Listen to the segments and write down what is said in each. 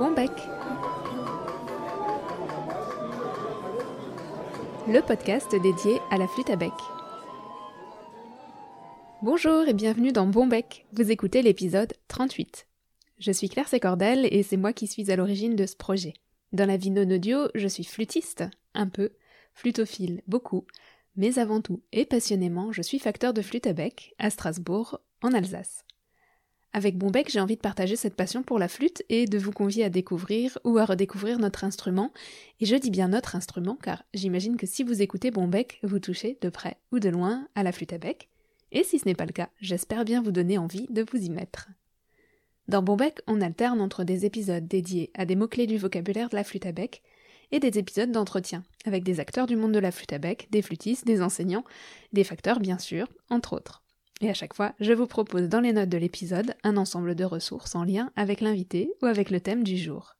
Bon bec Le podcast dédié à la flûte à bec. Bonjour et bienvenue dans Bon bec. Vous écoutez l'épisode 38. Je suis Claire Sécordel et c'est moi qui suis à l'origine de ce projet. Dans la vie non audio, je suis flûtiste, un peu, flutophile, beaucoup, mais avant tout et passionnément, je suis facteur de flûte à bec à Strasbourg, en Alsace. Avec Bonbec, j'ai envie de partager cette passion pour la flûte et de vous convier à découvrir ou à redécouvrir notre instrument. Et je dis bien notre instrument car j'imagine que si vous écoutez Bonbec, vous touchez de près ou de loin à la flûte à bec. Et si ce n'est pas le cas, j'espère bien vous donner envie de vous y mettre. Dans Bonbec, on alterne entre des épisodes dédiés à des mots-clés du vocabulaire de la flûte à bec et des épisodes d'entretien avec des acteurs du monde de la flûte à bec, des flûtistes, des enseignants, des facteurs bien sûr, entre autres. Et à chaque fois, je vous propose dans les notes de l'épisode un ensemble de ressources en lien avec l'invité ou avec le thème du jour.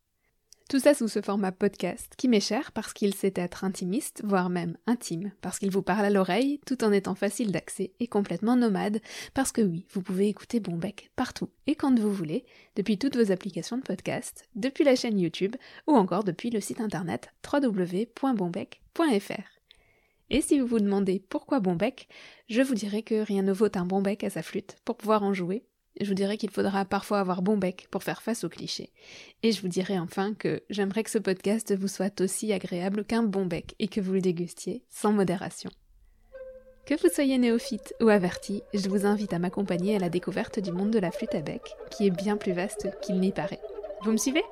Tout ça sous ce format podcast qui m'est cher parce qu'il sait être intimiste, voire même intime, parce qu'il vous parle à l'oreille tout en étant facile d'accès et complètement nomade, parce que oui, vous pouvez écouter Bonbec partout et quand vous voulez, depuis toutes vos applications de podcast, depuis la chaîne YouTube ou encore depuis le site internet www.bonbec.fr. Et si vous vous demandez pourquoi bon bec, je vous dirai que rien ne vaut un bon bec à sa flûte pour pouvoir en jouer. Je vous dirai qu'il faudra parfois avoir bon bec pour faire face aux clichés. Et je vous dirai enfin que j'aimerais que ce podcast vous soit aussi agréable qu'un bon bec et que vous le dégustiez sans modération. Que vous soyez néophyte ou averti, je vous invite à m'accompagner à la découverte du monde de la flûte à bec, qui est bien plus vaste qu'il n'y paraît. Vous me suivez?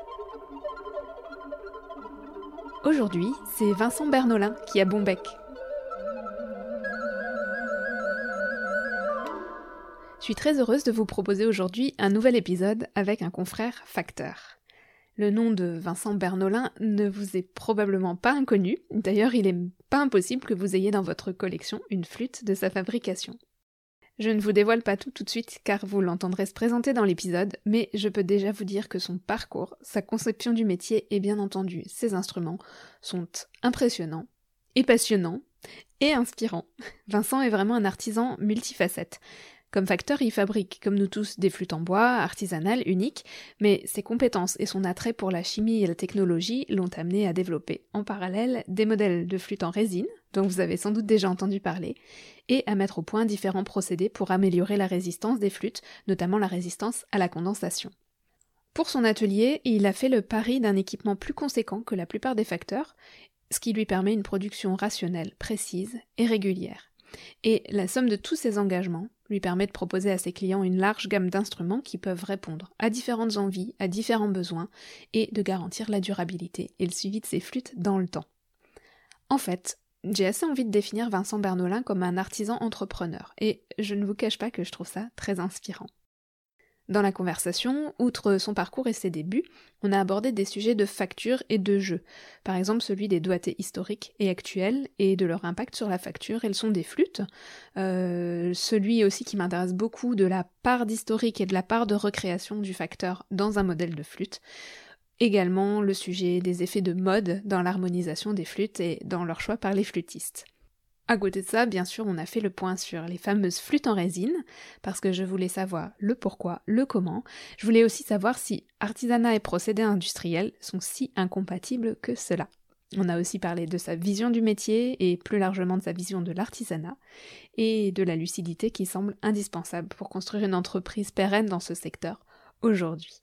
Aujourd'hui, c'est Vincent Bernolin qui a bon bec, suis très heureuse de vous proposer aujourd'hui un nouvel épisode avec un confrère facteur. Le nom de Vincent Bernolin ne vous est probablement pas inconnu, d'ailleurs il est pas impossible que vous ayez dans votre collection une flûte de sa fabrication. Je ne vous dévoile pas tout tout de suite car vous l'entendrez se présenter dans l'épisode, mais je peux déjà vous dire que son parcours, sa conception du métier et bien entendu ses instruments sont impressionnants et passionnants et inspirants. Vincent est vraiment un artisan multifacette. Comme facteur, il fabrique, comme nous tous, des flûtes en bois, artisanales, uniques, mais ses compétences et son attrait pour la chimie et la technologie l'ont amené à développer, en parallèle, des modèles de flûtes en résine, dont vous avez sans doute déjà entendu parler, et à mettre au point différents procédés pour améliorer la résistance des flûtes, notamment la résistance à la condensation. Pour son atelier, il a fait le pari d'un équipement plus conséquent que la plupart des facteurs, ce qui lui permet une production rationnelle, précise et régulière. Et la somme de tous ces engagements lui permet de proposer à ses clients une large gamme d'instruments qui peuvent répondre à différentes envies, à différents besoins, et de garantir la durabilité et le suivi de ses flûtes dans le temps. En fait, j'ai assez envie de définir Vincent Bernolin comme un artisan entrepreneur, et je ne vous cache pas que je trouve ça très inspirant. Dans la conversation, outre son parcours et ses débuts, on a abordé des sujets de facture et de jeu, par exemple celui des doigtés historiques et actuels et de leur impact sur la facture. Et le son des flûtes, euh, celui aussi qui m'intéresse beaucoup de la part d'historique et de la part de recréation du facteur dans un modèle de flûte, également le sujet des effets de mode dans l'harmonisation des flûtes et dans leur choix par les flûtistes. À côté de ça, bien sûr, on a fait le point sur les fameuses flûtes en résine, parce que je voulais savoir le pourquoi, le comment. Je voulais aussi savoir si artisanat et procédés industriels sont si incompatibles que cela. On a aussi parlé de sa vision du métier et plus largement de sa vision de l'artisanat et de la lucidité qui semble indispensable pour construire une entreprise pérenne dans ce secteur aujourd'hui.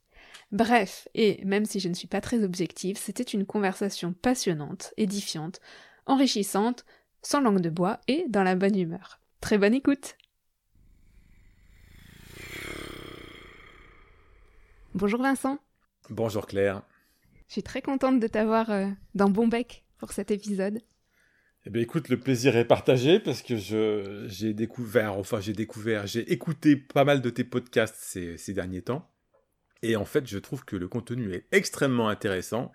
Bref, et même si je ne suis pas très objective, c'était une conversation passionnante, édifiante, enrichissante, sans langue de bois et dans la bonne humeur. Très bonne écoute Bonjour Vincent. Bonjour Claire. Je suis très contente de t'avoir euh, dans Bonbec pour cet épisode. Eh bien écoute, le plaisir est partagé parce que j'ai découvert, enfin j'ai découvert, j'ai écouté pas mal de tes podcasts ces, ces derniers temps. Et en fait, je trouve que le contenu est extrêmement intéressant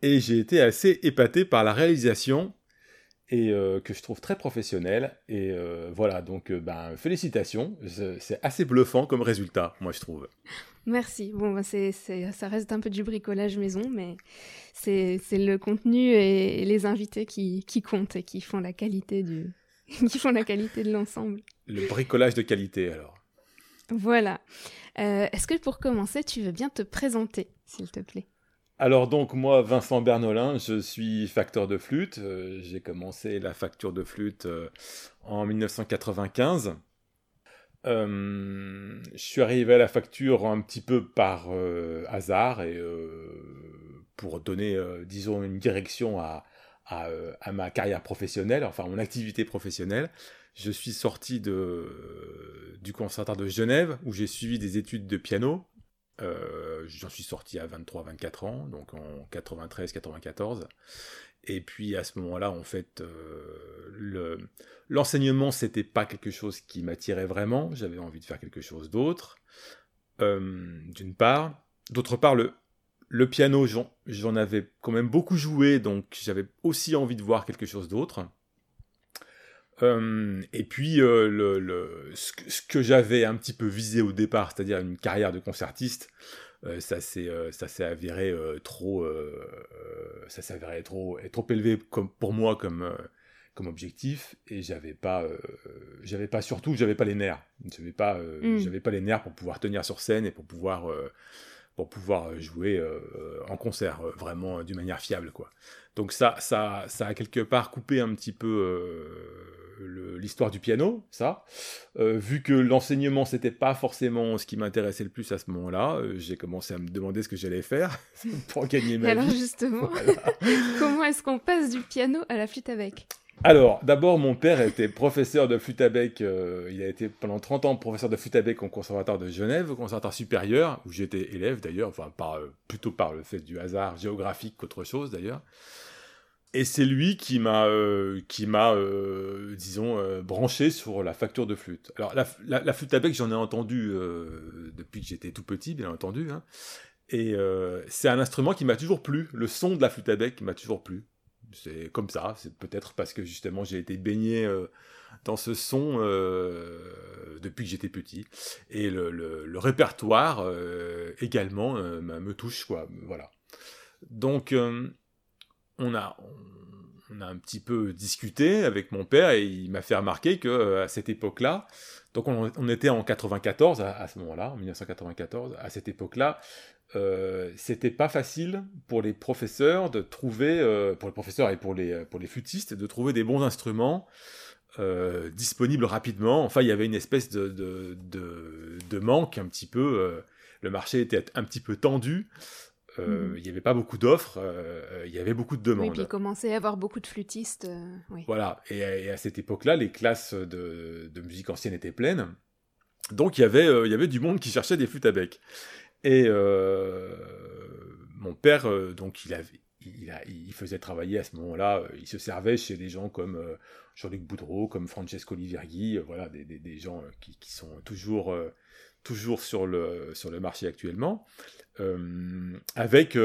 et j'ai été assez épaté par la réalisation et euh, que je trouve très professionnel. Et euh, voilà, donc euh, ben, félicitations. C'est assez bluffant comme résultat, moi je trouve. Merci. Bon, ben, c'est, ça reste un peu du bricolage maison, mais c'est, le contenu et les invités qui, qui, comptent et qui font la qualité du, qui font la qualité de l'ensemble. Le bricolage de qualité, alors. Voilà. est-ce que pour commencer, tu veux bien te présenter, s'il te plaît? Alors donc moi, Vincent Bernolin, je suis facteur de flûte. J'ai commencé la facture de flûte en 1995. je suis arrivé à la facture un petit peu par hasard et pour donner, disons, une direction à, euh, à, ma carrière professionnelle, enfin mon activité professionnelle. Je suis sorti de, du conservatoire de Genève où j'ai suivi des études de piano. Euh, j'en suis sorti à 23-24 ans, donc en 93-94. Et puis à ce moment-là, en fait, euh, l'enseignement, c'était pas quelque chose qui m'attirait vraiment. J'avais envie de faire quelque chose d'autre, d'une part. D'autre part, le, le piano, j'en avais quand même beaucoup joué, donc j'avais aussi envie de voir quelque chose d'autre. Euh, et puis, euh, le, ce, que, j'avais un petit peu visé au départ, c'est-à-dire une carrière de concertiste, euh, ça s'est avéré trop, ça s'est trop, trop élevé comme, pour moi comme, comme objectif, et j'avais pas, j'avais pas surtout, j'avais pas les nerfs, j'avais pas, mm. j'avais pas les nerfs pour pouvoir tenir sur scène et pour pouvoir pour pouvoir euh, jouer euh, en concert euh, vraiment d'une manière fiable quoi. Donc ça, ça, ça a quelque part coupé un petit peu l'histoire du piano, ça. vu que l'enseignement c'était pas forcément ce qui m'intéressait le plus à ce moment-là, j'ai commencé à me demander ce que j'allais faire pour gagner ma vie. Alors justement, comment est-ce qu'on passe du piano à la flûte avec alors, d'abord, mon père était professeur de flûte à bec. Euh, il a été pendant 30 ans professeur de flûte à bec au conservatoire de Genève, au conservatoire supérieur, où j'étais élève d'ailleurs, enfin, euh, plutôt par le fait du hasard géographique qu'autre chose d'ailleurs. Et c'est lui qui m'a, euh, qui m'a, disons, branché sur la facture de flûte. Alors, la, flûte à bec, j'en ai entendu depuis que j'étais tout petit, bien entendu. Hein. Et c'est un instrument qui m'a toujours plu. Le son de la flûte à bec m'a toujours plu c'est comme ça. C'est peut-être parce que justement j'ai été baigné euh, dans ce son euh, depuis que j'étais petit. Et le, répertoire euh, également me touche, quoi. Voilà. Donc on a on a un petit peu discuté avec mon père et il m'a fait remarquer que à cette époque-là, donc on, était en 94 à ce moment-là, en 1994, à cette époque-là, euh, c'était pas facile pour les professeurs de trouver, euh, pour les professeurs et pour les, euh, pour les flûtistes, de trouver des bons instruments disponibles rapidement. Enfin, il y avait une espèce de, de, de, manque un petit peu. le marché était un petit peu tendu. Mhm. Il n'y avait pas beaucoup d'offres, il y avait beaucoup de demandes. Oui, puis il commençait à y avoir beaucoup de flûtistes. Voilà, et, à cette époque-là, les classes de, de, musique ancienne étaient pleines. Donc il y, avait, il y avait du monde qui cherchait des flûtes à bec. Et euh, mon père, euh, donc, il, avait, il, a, il, faisait travailler à ce moment-là, euh, il se servait chez des gens comme Jean-Luc Boudreau, comme Francesco Liverghi, voilà, des, des, des gens qui, qui, sont toujours, toujours sur, le, sur le marché actuellement, avec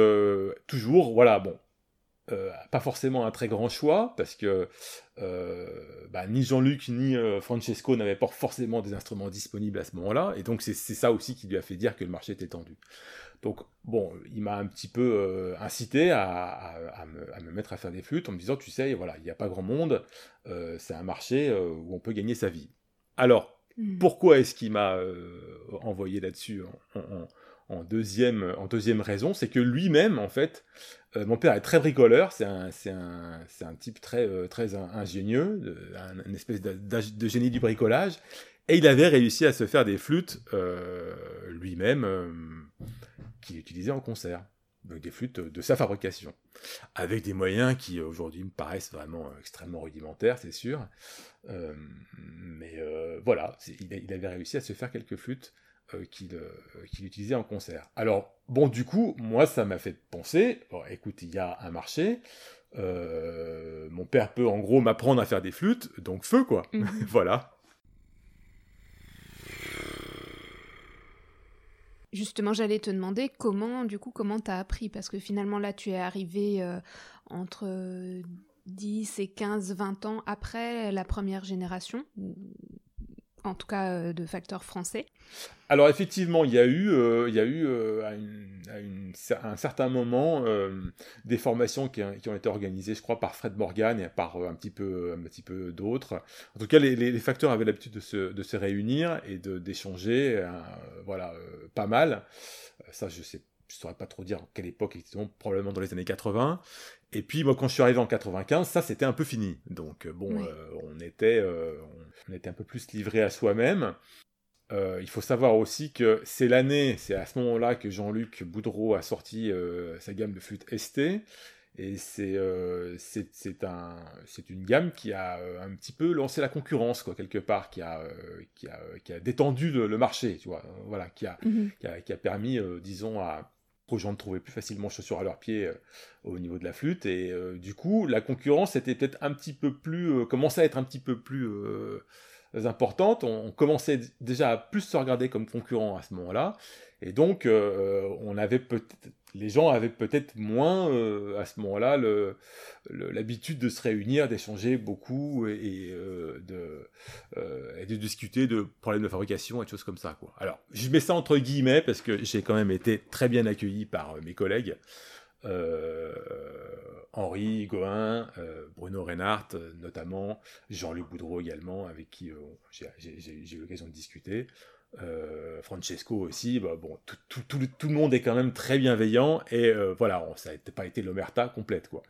toujours, voilà, bon, euh, pas forcément un très grand choix, parce que euh, bah, ni Jean-Luc ni euh, Francesco n'avaient pas forcément des instruments disponibles à ce moment-là, et donc c'est ça aussi qui lui a fait dire que le marché était tendu. Donc bon, il m'a un petit peu incité à, me, mettre à faire des flûtes en me disant, tu sais, voilà, il n'y a pas grand monde, c'est un marché où on peut gagner sa vie. Alors, hmm. pourquoi est-ce qu'il m'a envoyé là-dessus en, en deuxième raison, c'est que lui-même, en fait, euh, mon père est très bricoleur, c'est un, type très, euh, ingénieux, un, une espèce de, génie du bricolage, et il avait réussi à se faire des flûtes euh, lui-même qu'il utilisait en concert. Donc des flûtes de sa fabrication, avec des moyens qui aujourd'hui me paraissent vraiment extrêmement rudimentaires, c'est sûr. mais voilà, il, il, avait réussi à se faire quelques flûtes euh, euh, qu'il utilisait en concert. Alors, bon, du coup, moi, ça m'a fait penser, écoute, il y a un marché, euh, mon père peut en gros m'apprendre à faire des flûtes, donc feu, quoi. Mhm. voilà. Justement, j'allais te demander comment, du coup, comment t'as appris? Parce que finalement, là, tu es arrivé entre 10 et 15, 20 ans après la première génération en tout cas euh, de facteurs français Alors effectivement, il y a eu, euh, il y a eu euh, à, un certain moment des formations qui, ont été organisées, je crois, par Fred Morgan et par un petit peu, peu d'autres. En tout cas, les, facteurs avaient l'habitude de se, réunir et d'échanger, voilà, pas mal. Ça, je je saurais pas trop dire quelle époque, probablement dans les années 80. Et puis moi quand je suis arrivé en 95, ça c'était un peu fini. Donc bon, on était on était un peu plus livré à soi-même. il faut savoir aussi que c'est l'année, c'est à ce moment-là que Jean-Luc Boudreau a sorti sa gamme de flûte ST. Et euh, c'est un une gamme qui a euh, un petit peu lancé la concurrence quoi quelque part qui a euh, qui a qui a détendu le, marché tu vois voilà qui a, mhm. qui a, qui a permis disons à aux gens de plus facilement chaussures à leurs pieds au niveau de la flûte. Et du coup la concurrence était peut-être un petit peu plus commençait à être un petit peu plus importante. On, on, commençait déjà à plus se regarder comme concurrent à ce moment-là et donc on avait peut-être les gens avaient peut-être moins euh, à ce moment-là l'habitude de se réunir, d'échanger beaucoup et, euh, euh, de, discuter de problèmes de fabrication et de choses comme ça. Alors, je mets ça entre guillemets parce que j'ai quand même été très bien accueilli par mes collègues. Henri Goin, Bruno Reinhardt notamment, Jean-Luc Boudreau également, avec qui j'ai eu l'occasion de discuter. Euh, Francesco aussi, bah, bon, tout, le monde est quand même très bienveillant et euh, voilà, ça n'a pas été l'omerta complète quoi.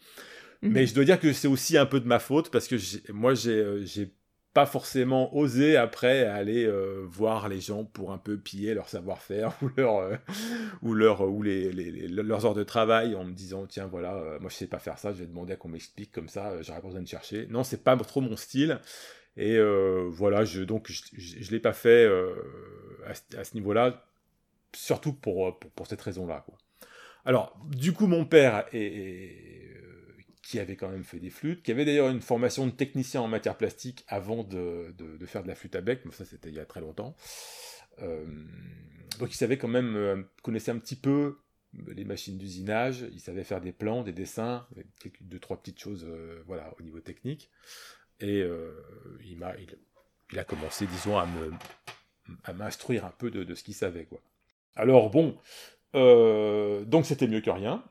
Mhm. Mais je dois dire que c'est aussi un peu de ma faute parce que moi euh, j'ai pas forcément osé après aller voir les gens pour un peu piller leur savoir-faire ou leur ou leur ou les, leurs heures de travail en me disant tiens voilà moi je sais pas faire ça je vais demander à qu'on m'explique comme ça j'aurais pas besoin de chercher non c'est pas trop mon style et euh, voilà, je, donc je ne l'ai pas fait euh, à, ce niveau-là, surtout pour, pour, cette raison-là. Alors, du coup, mon père, euh, qui avait quand même fait des flûtes, qui avait d'ailleurs une formation de technicien en matière plastique avant de, de, faire de la flûte à bec, mais ça c'était il y a très longtemps. donc il savait quand même, connaissait un petit peu les machines d'usinage, il savait faire des plans, des dessins, deux, trois petites choses voilà, au niveau technique. Et euh, il, m'a, il, a commencé, disons, à, me, à m'instruire un peu de, de ce qu'il savait. Quoi. Alors bon, euh, donc c'était mieux que rien,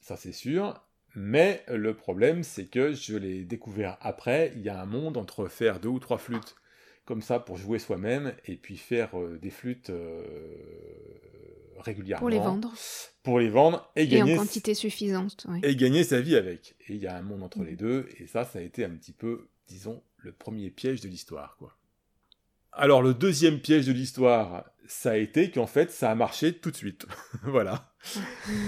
ça c'est sûr. Mais le problème, c'est que je l'ai découvert après. Il y a un monde entre faire deux ou trois flûtes comme ça pour jouer soi-même et puis faire euh, des flûtes régulièrement. Pour les vendre. Pour les vendre et, gagner. en quantité suffisante. Et gagner sa vie avec. Et il y a un monde entre les deux. Et ça, ça a été un petit peu disons, le premier piège de l'histoire, quoi. Alors, le deuxième piège de l'histoire, ça a été qu'en fait, ça a marché tout de suite. voilà.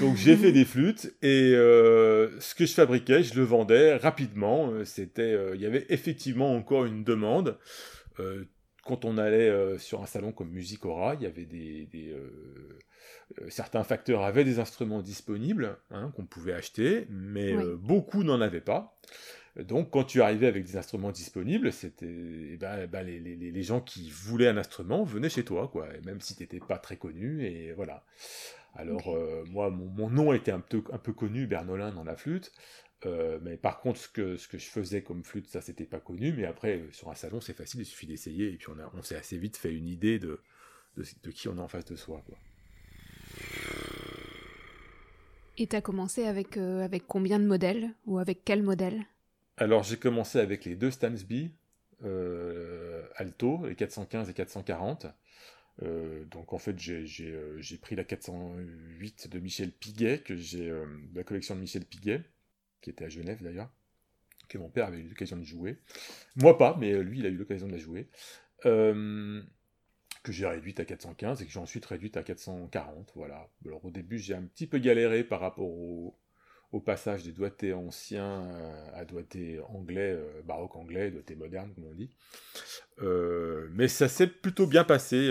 Donc, j'ai fait des flûtes et euh, ce que je fabriquais, je le vendais rapidement. Euh, c'était, euh, il y avait effectivement encore une demande. quand on allait sur un salon comme Musicora, il y avait des, certains facteurs avaient des instruments disponibles hein, qu'on pouvait acheter, mais beaucoup n'en avaient pas. Donc, quand tu arrivais avec des instruments disponibles, c'était eh ben, eh ben, les, gens qui voulaient un instrument venaient chez toi, quoi. même si tu n'étais pas très connu, et voilà. Alors, euh, moi, mon, nom était un peu, un peu connu, Bernolin dans la flûte. Euh, mais par contre, ce que, ce que je faisais comme flûte, ça, c'était pas connu. Mais après, sur un salon, c'est facile, il suffit d'essayer. Et puis, on, on s'est assez vite fait une idée de, de, qui on a en face de soi, quoi. Et as commencé avec, euh, avec combien de modèles Ou avec quel modèle? Alors j'ai commencé avec les deux Stansby euh, Alto, les 415 et 440. Euh, donc en fait euh, j'ai pris la 408 de Michel Piguet, que j'ai la collection de Michel Piguet, qui était à Genève d'ailleurs, que mon père avait eu l'occasion de jouer. Moi pas, mais lui il a eu l'occasion de la jouer. que j'ai réduite à 415 et que j'ai ensuite réduite à 440. Voilà. Alors au début j'ai un petit peu galéré par rapport au, au passage des doigtés anciens euh, à doigtés anglais, euh, baroque anglais, doigtés modernes, comme on dit. Euh, mais ça s'est plutôt bien passé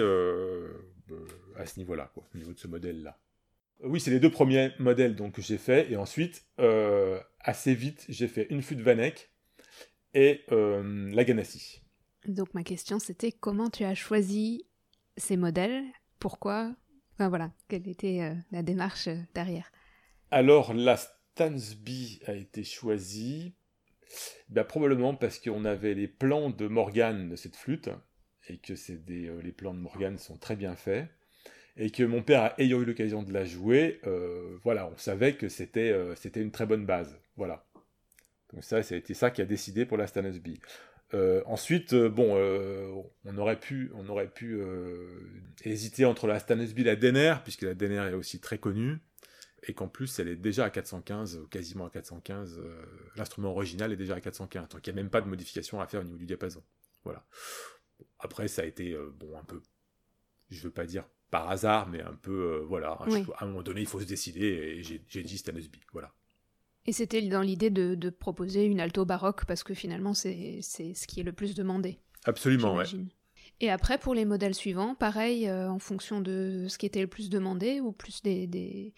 à ce niveau-là, au niveau de ce modèle-là. Oui, c'est les deux premiers modèles donc, que j'ai fait, et ensuite, assez vite, j'ai fait une flûte Vanek et la Ganassi. Donc ma question, c'était comment tu as choisi ces modèles? Pourquoi? Enfin voilà, quelle était la démarche derrière? Alors, la Tansby a été choisi ben, Probablement parce qu'on avait les plans de Morgan de cette flûte, et que euh, les plans de Morgan sont très bien faits, et que mon père ayant eu l'occasion de la jouer, euh, voilà, on savait que c'était euh, c'était une très bonne base. Voilà. Donc ça, ça a été ça qui a décidé pour la Stansby. ensuite, bon, on aurait pu, hésiter entre la Stansby et la Denner, puisque la Denner est aussi très connue. Et qu'en plus elle est déjà à 415, quasiment à 415, l'instrument original est déjà à 415, donc il n'y a même pas de modification à faire au niveau du diapason. Voilà. Après, ça a été, bon, un peu, je veux pas dire par hasard, mais un peu, voilà, à un moment donné, il faut se décider, et j'ai dit Stanesby, voilà. Et c'était dans l'idée de, proposer une alto baroque, parce que finalement, c'est ce qui est le plus demandé. Absolument, ouais. Et après, pour les modèles suivants, pareil, euh, en fonction de ce qui était le plus demandé, ou plus des, des,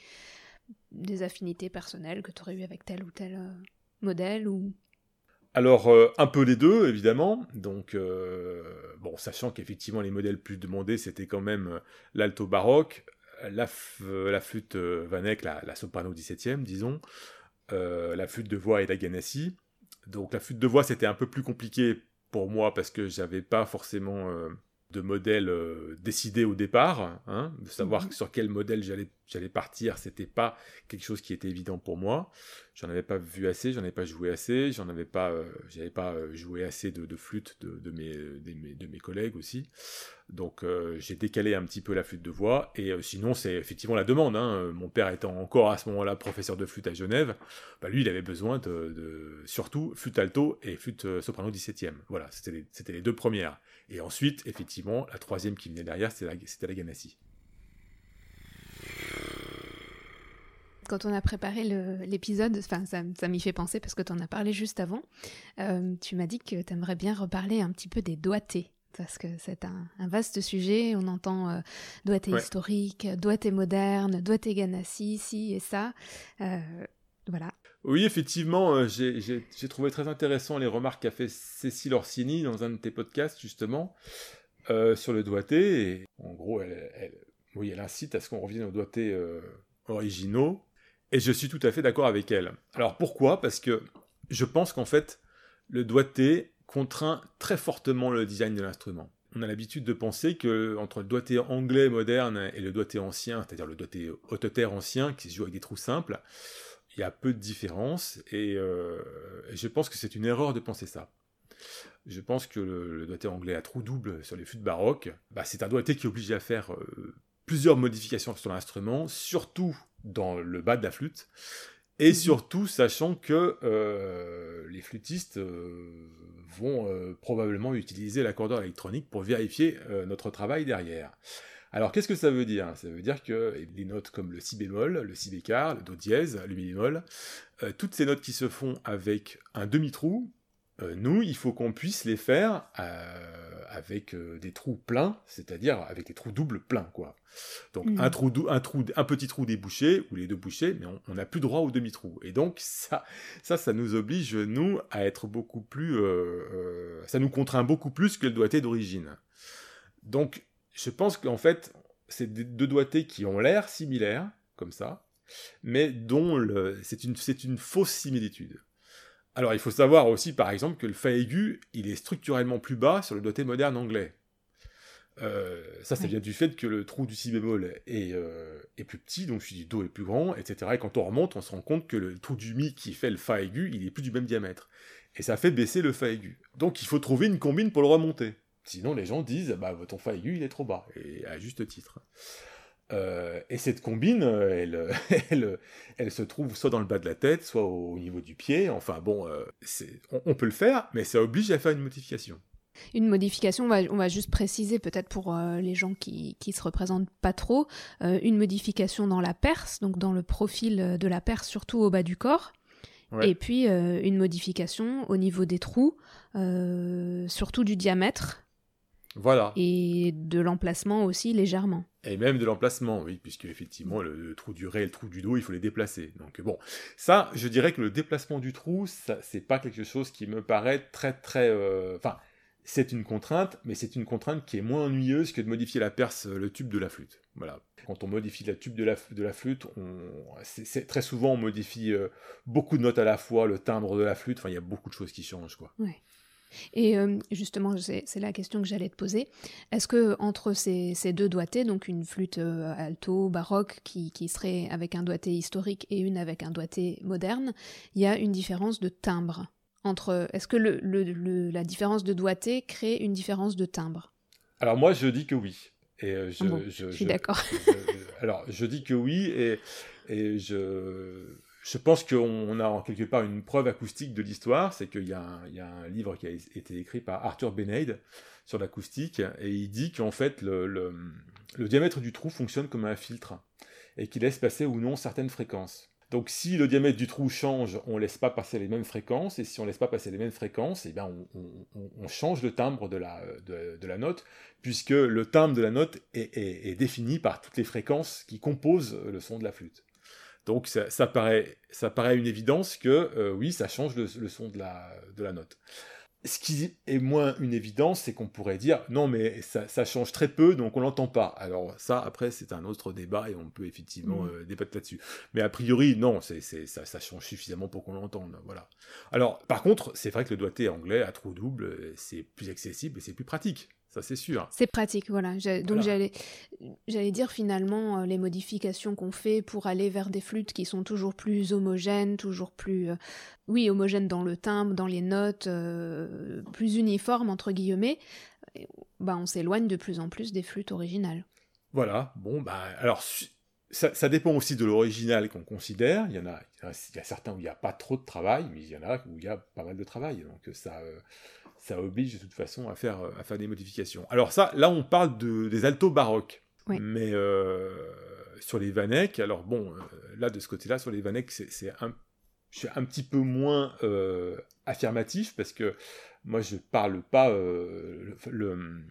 affinités personnelles que tu aurais eu avec tel ou tel euh, modèle, ou... Alors, euh, un peu les deux, évidemment. Donc, bon, sachant qu'effectivement, les modèles plus demandés, c'était quand même l'alto baroque, la, flûte Vanek, la, la soprano 17e, disons, la flûte de voix et la ganassi. Donc, la flûte de voix, c'était un peu plus compliqué pour moi parce que j'avais pas forcément euh, de modèle euh, décidé au départ, hein, de savoir mhm. sur quel modèle j'allais j'allais partir, c'était pas quelque chose qui était évident pour moi. J'en avais pas vu assez, j'en avais pas joué assez, j'en avais pas, euh, j'avais pas euh, joué assez de, de flûte de, de, mes, de, mes, collègues aussi. Donc euh, j'ai décalé un petit peu la flûte de voix. Et sinon, c'est effectivement la demande. Hein. Mon père étant encore à ce moment-là professeur de flûte à Genève, bah, lui, il avait besoin de, surtout flûte alto et flûte soprano 17e. Voilà, c'était les, les deux premières. Et ensuite, effectivement, la troisième qui venait derrière, c'était la, la Ganassi. quand on a préparé l'épisode, enfin ça, m'y fait penser parce que tu en as parlé juste avant, euh, tu m'as dit que tu aimerais bien reparler un petit peu des doigtés. Parce que c'est un, vaste sujet, on entend euh, doigté historique, doigté moderne, doigté ganassi, ci et ça. Euh, voilà. Oui, effectivement, euh, j'ai trouvé très intéressant les remarques qu'a fait Cécile Orsini dans un de tes podcasts, justement, sur le doigté. Et en gros, elle, incite à ce qu'on revienne aux doigtés originaux, et je suis tout à fait d'accord avec elle. Alors pourquoi? Parce que je pense qu'en fait, le doigté contraint très fortement le design de l'instrument. On a l'habitude de penser que entre le doigté anglais moderne et le doigté ancien, c'est-à-dire le doigté haute terre ancien qui se joue avec des trous simples, il y a peu de différence et, euh, je pense que c'est une erreur de penser ça. Je pense que le, doigté anglais à trous doubles sur les flûtes baroques, bah, c'est un doigté qui est obligé à faire euh, plusieurs modifications sur l'instrument, surtout dans le bas de la flûte. Et mhm. surtout, sachant que euh, les flûtistes vont probablement utiliser l'accordeur électronique pour vérifier notre travail derrière. Alors, qu'est-ce que ça veut dire? Ça veut dire que les notes comme le si bémol, le si bécard, le do dièse, le mi bémol, toutes ces notes qui se font avec un demi-trou, nous, il faut qu'on puisse les faire avec euh, des trous pleins, c'est-à-dire avec des trous doubles pleins, quoi. Donc mm. un trou, un trou, un petit trou débouché ou les deux bouchés, mais on n'a plus droit au demi-trou. Et donc ça, ça, ça nous oblige nous à être beaucoup plus, euh, euh, ça nous contraint beaucoup plus que le doigté d'origine. Donc je pense qu'en fait c'est deux doigtés qui ont l'air similaires comme ça, mais dont c'est une, fausse similitude. Alors il faut savoir aussi par exemple que le fa aigu, il est structurellement plus bas sur le doigté moderne anglais. Euh, ça, ça vient du fait que le trou du si bémol euh, est, plus petit, donc je dis do est plus grand, etc. Et quand on remonte, on se rend compte que le trou du mi qui fait le fa aigu, il est plus du même diamètre. Et ça fait baisser le fa aigu. Donc il faut trouver une combine pour le remonter. Sinon les gens disent, bah ton fa aigu il est trop bas, et à juste titre. Euh, et cette combine, euh, elle, elle, se trouve soit dans le bas de la tête, soit au niveau du pied. Enfin bon, euh, on, peut le faire, mais ça oblige à faire une modification. Une modification, on va, juste préciser peut-être pour les gens qui, qui se représentent pas trop, une modification dans la perce, donc dans le profil de la perce, surtout au bas du corps. Et puis une modification au niveau des trous, surtout du diamètre, voilà. Et de l'emplacement aussi légèrement. Et même de l'emplacement, oui, puisque effectivement le, trou du ré et le trou du dos, il faut les déplacer. Donc bon, ça, je dirais que le déplacement du trou, ça, c'est pas quelque chose qui me paraît très très, euh, enfin, c'est une contrainte, mais c'est une contrainte qui est moins ennuyeuse que de modifier la perce, le tube de la flûte. Voilà. Quand on modifie la tube de la, de la flûte, on, c'est, très souvent on modifie euh, beaucoup de notes à la fois, le timbre de la flûte. Enfin, il y a beaucoup de choses qui changent, quoi. Ouais. Et euh, justement, c'est la question que j'allais te poser. Est-ce que entre ces, deux doigtés, donc une flûte euh, alto baroque qui, serait avec un doigté historique et une avec un doigté moderne, il y a une différence de timbre entre Est-ce que le, la différence de doigté crée une différence de timbre? Alors moi, je dis que oui. Et ah je, suis d'accord. alors, je dis que oui, et, et je, je pense qu'on a en quelque part une preuve acoustique de l'histoire, c'est qu'il y, a un livre qui a été écrit par Arthur Beneid sur l'acoustique, et il dit qu'en fait le, diamètre du trou fonctionne comme un filtre, et qu'il laisse passer ou non certaines fréquences. Donc si le diamètre du trou change, on ne laisse pas passer les mêmes fréquences, et si on ne laisse pas passer les mêmes fréquences, eh bien on, change le timbre de la, note, puisque le timbre de la note est défini par toutes les fréquences qui composent le son de la flûte. Donc ça, paraît, ça paraît une évidence que euh, oui, ça change le, son de la, de la note. Ce qui est moins une évidence, c'est qu'on pourrait dire non, mais ça, change très peu, donc on l'entend pas. Alors ça, après, c'est un autre débat et on peut effectivement mmh. euh, débattre là-dessus. Mais a priori, non, c'est, ça, ça change suffisamment pour qu'on l'entende. Voilà. Alors, par contre, c'est vrai que le doigté anglais à trou double, c'est plus accessible et c'est plus pratique ça c'est sûr. C'est pratique, voilà. Donc j'allais, j'allais dire finalement euh, les modifications qu'on fait pour aller vers des flûtes qui sont toujours plus homogènes, toujours plus, euh, oui, homogènes dans le timbre, dans les notes, euh, plus uniformes entre guillemets. Bah, on s'éloigne de plus en plus des flûtes originales. Voilà. Bon, bah alors. Ça, dépend aussi de l'original qu'on considère. Il y en a, il y a certains où il n'y a pas trop de travail, mais il y en a où il y a pas mal de travail. Donc ça, ça oblige de toute façon à faire, à faire des modifications. Alors ça, là on parle de, des altos baroques. Mais euh, sur les Vanek, alors bon, euh, là de ce côté-là, sur les Vanek, c'est un, je suis un petit peu moins euh, affirmatif parce que moi je parle pas le, le,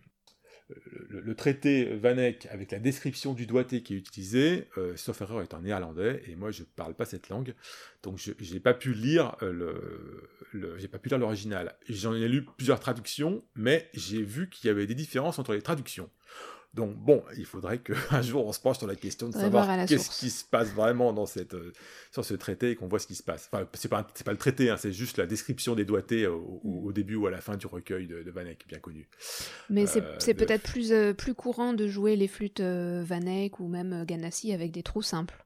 traité Vanek avec la description du doigté qui est utilisé, euh, sauf erreur est en néerlandais, et moi je parle pas cette langue, donc je n'ai pas pu lire euh, le, pas pu lire l'original. J'en ai lu plusieurs traductions, mais j'ai vu qu'il y avait des différences entre les traductions. Donc bon, il faudrait qu'un jour on se penche sur la question de savoir qu'est-ce qui se passe vraiment dans cette, euh, sur ce traité et qu'on voit ce qui se passe. Enfin, c'est pas, pas le traité, hein, c'est juste la description des doigtés au, début ou à la fin du recueil de, de Vanek, bien connu. Mais c'est euh, peut-être plus, euh, plus courant de jouer les flûtes Vanek ou même Ganassi avec des trous simples.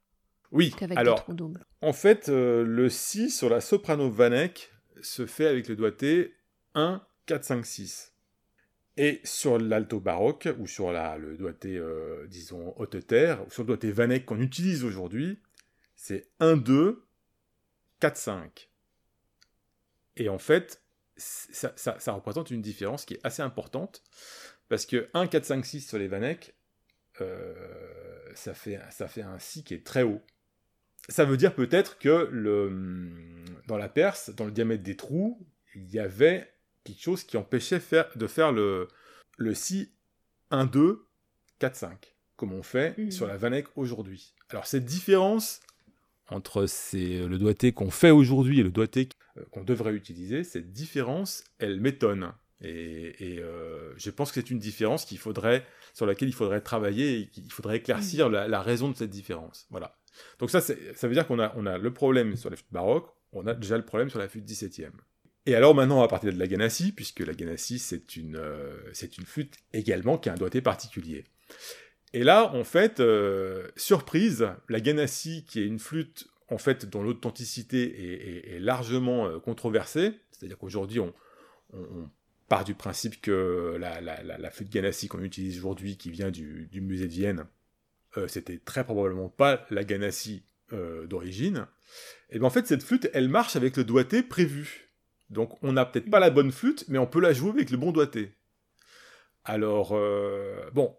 Oui, alors, des trous doubles. en fait, le Si sur la soprano Vanek se fait avec le doigté 1, 4, 5, 6. Et sur l'alto baroque, ou sur le doigté, euh, disons, haute terre, ou sur le doigté Vanek qu'on utilise aujourd'hui, c'est 1, 2, 4, 5. Et en fait, ça, représente une différence qui est assez importante, parce que 1, 4, 5, 6 sur les Vanek, euh, ça, fait, un Si qui est très haut. Ça veut dire peut-être que dans la Perse, dans le diamètre des trous, il y avait quelque chose qui empêchait faire, de faire le, le si 1, 2, 4, 5, comme on fait mhm. sur la Vanek aujourd'hui. Alors cette différence entre le doigté qu'on fait aujourd'hui et le doigté euh, qu'on devrait utiliser, cette différence, elle m'étonne. Et, euh, je pense que c'est une différence qu'il faudrait, sur laquelle il faudrait travailler et qu'il faudrait éclaircir mhm. la, raison de cette différence. Voilà. Donc ça, ça veut dire qu'on a, on a le problème sur la flûte baroque, on a déjà le problème sur la flûte 17e. Et alors maintenant, on va partir de la ganassi, puisque la ganassi, c'est une, euh, c'est une flûte également qui a un doigté particulier. Et là, en fait, euh, surprise, la ganassi, qui est une flûte en fait dont l'authenticité est, largement euh, controversée, c'est-à-dire qu'aujourd'hui, on, part du principe que la, la, flûte ganassi qu'on utilise aujourd'hui, qui vient du, musée de Vienne, c'était très probablement pas la ganassi d'origine. Et bien en fait, cette flûte, elle marche avec le doigté prévu. Donc on n'a peut-être pas la bonne flûte, mais on peut la jouer avec le bon doigté. Alors, euh, bon,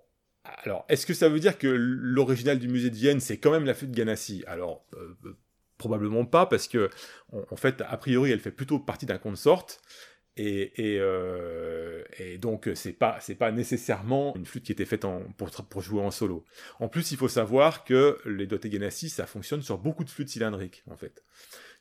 alors est-ce que ça veut dire que l'original du musée de Vienne, c'est quand même la flûte Ganassi? Alors, euh, euh, probablement pas, parce que, en fait, a priori, elle fait plutôt partie d'un consort, et, donc c'est pas pas nécessairement une flûte qui était faite pour, jouer en solo. En plus, il faut savoir que les doigtés Ganassi, ça fonctionne sur beaucoup de flûtes cylindriques, en fait.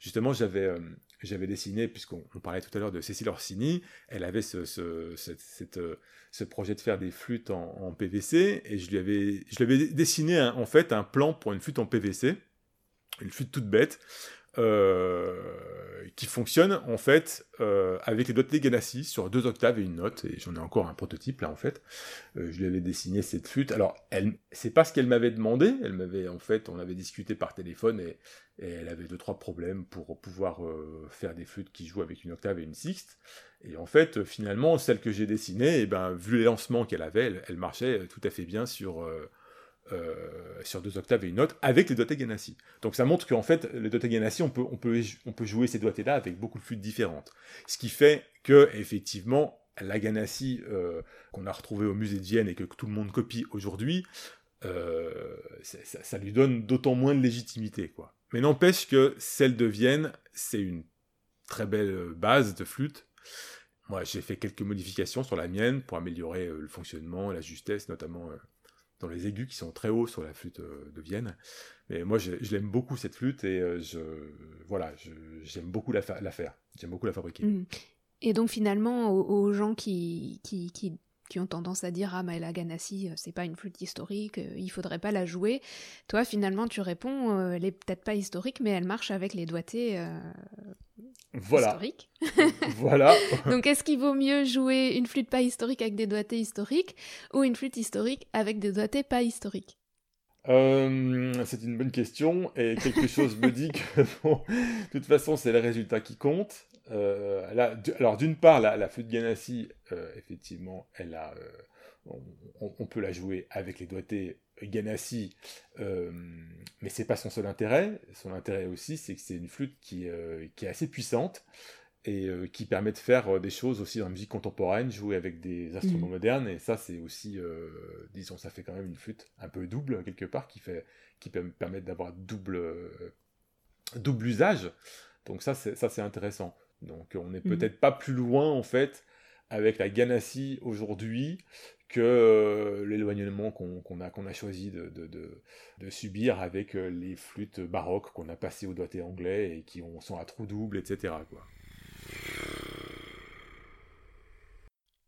Justement, j'avais j'avais dessiné, puisqu'on parlait tout à l'heure de Cécile Orsini, elle avait ce, euh, projet de faire des flûtes en, PVC, et je lui avais, je lui avais dessiné en fait un plan pour une flûte en PVC, une flûte toute bête, qui fonctionne en fait avec les doigtés Ganassi sur deux octaves et une note. Et j'en ai encore un prototype là en fait. je lui avais dessiné cette flûte. Alors, elle, c'est pas ce qu'elle m'avait demandé. Elle m'avait en fait, on avait discuté par téléphone et, et elle avait deux trois problèmes pour pouvoir faire des flûtes qui jouent avec une octave et une sixte. Et en fait, finalement, celle que j'ai dessinée, et eh ben, vu les lancements qu'elle avait, elle, marchait tout à fait bien sur, euh, euh, sur deux octaves et une note avec les doigtés Ganassi. Donc ça montre qu'en fait, les doigtés Ganassi, on peut, on, peut, on peut jouer ces doigtés-là avec beaucoup de flûtes différentes. Ce qui fait que, effectivement, la Ganassi euh, qu'on a retrouvée au musée de Vienne et que tout le monde copie aujourd'hui, ça, ça, lui donne d'autant moins de légitimité. quoi. Mais n'empêche que celle de Vienne, c'est une très belle base de flûte. Moi, j'ai fait quelques modifications sur la mienne pour améliorer euh, le fonctionnement, la justesse, notamment euh, dans les aigus qui sont très hauts sur la flûte euh, de Vienne. Mais moi, je, l'aime beaucoup cette flûte et je, voilà, j'aime beaucoup la, faire. J'aime beaucoup la fabriquer. Mmh. Et donc finalement, aux, gens qui, qui, qui, ont tendance à dire ah mais la Ganassi c'est pas une flûte historique, il faudrait pas la jouer. Toi finalement tu réponds elle est peut-être pas historique mais elle marche avec les doigtés voilà. historique. voilà. Donc est-ce qu'il vaut mieux jouer une flûte pas historique avec des doigtés historiques ou une flûte historique avec des doigtés pas historiques? Euh, c'est une bonne question et quelque chose me dit que de toute façon c'est le résultat qui compte. Euh, alors d'une part la, flûte Ganassi, euh, effectivement, elle a, on, peut la jouer avec les doigtés Ganassi, euh, mais c'est pas son seul intérêt. Son intérêt aussi, c'est que c'est une flûte qui, euh, qui, est assez puissante et euh, qui permet de faire des choses aussi dans la musique contemporaine, jouer avec des instruments mmh. modernes. Et ça, c'est aussi, disons, ça fait quand même une flûte un peu double quelque part, qui fait, qui permettre d'avoir double, double usage. Donc ça, c'est intéressant. Donc on n'est mmh. peut-être pas plus loin en fait avec la Ganassi aujourd'hui que euh, l'éloignement qu'on a, choisi de, de, de, subir avec euh, les flûtes baroques qu'on a passées au doigté anglais et qui ont, sont à trous double, etc. Quoi.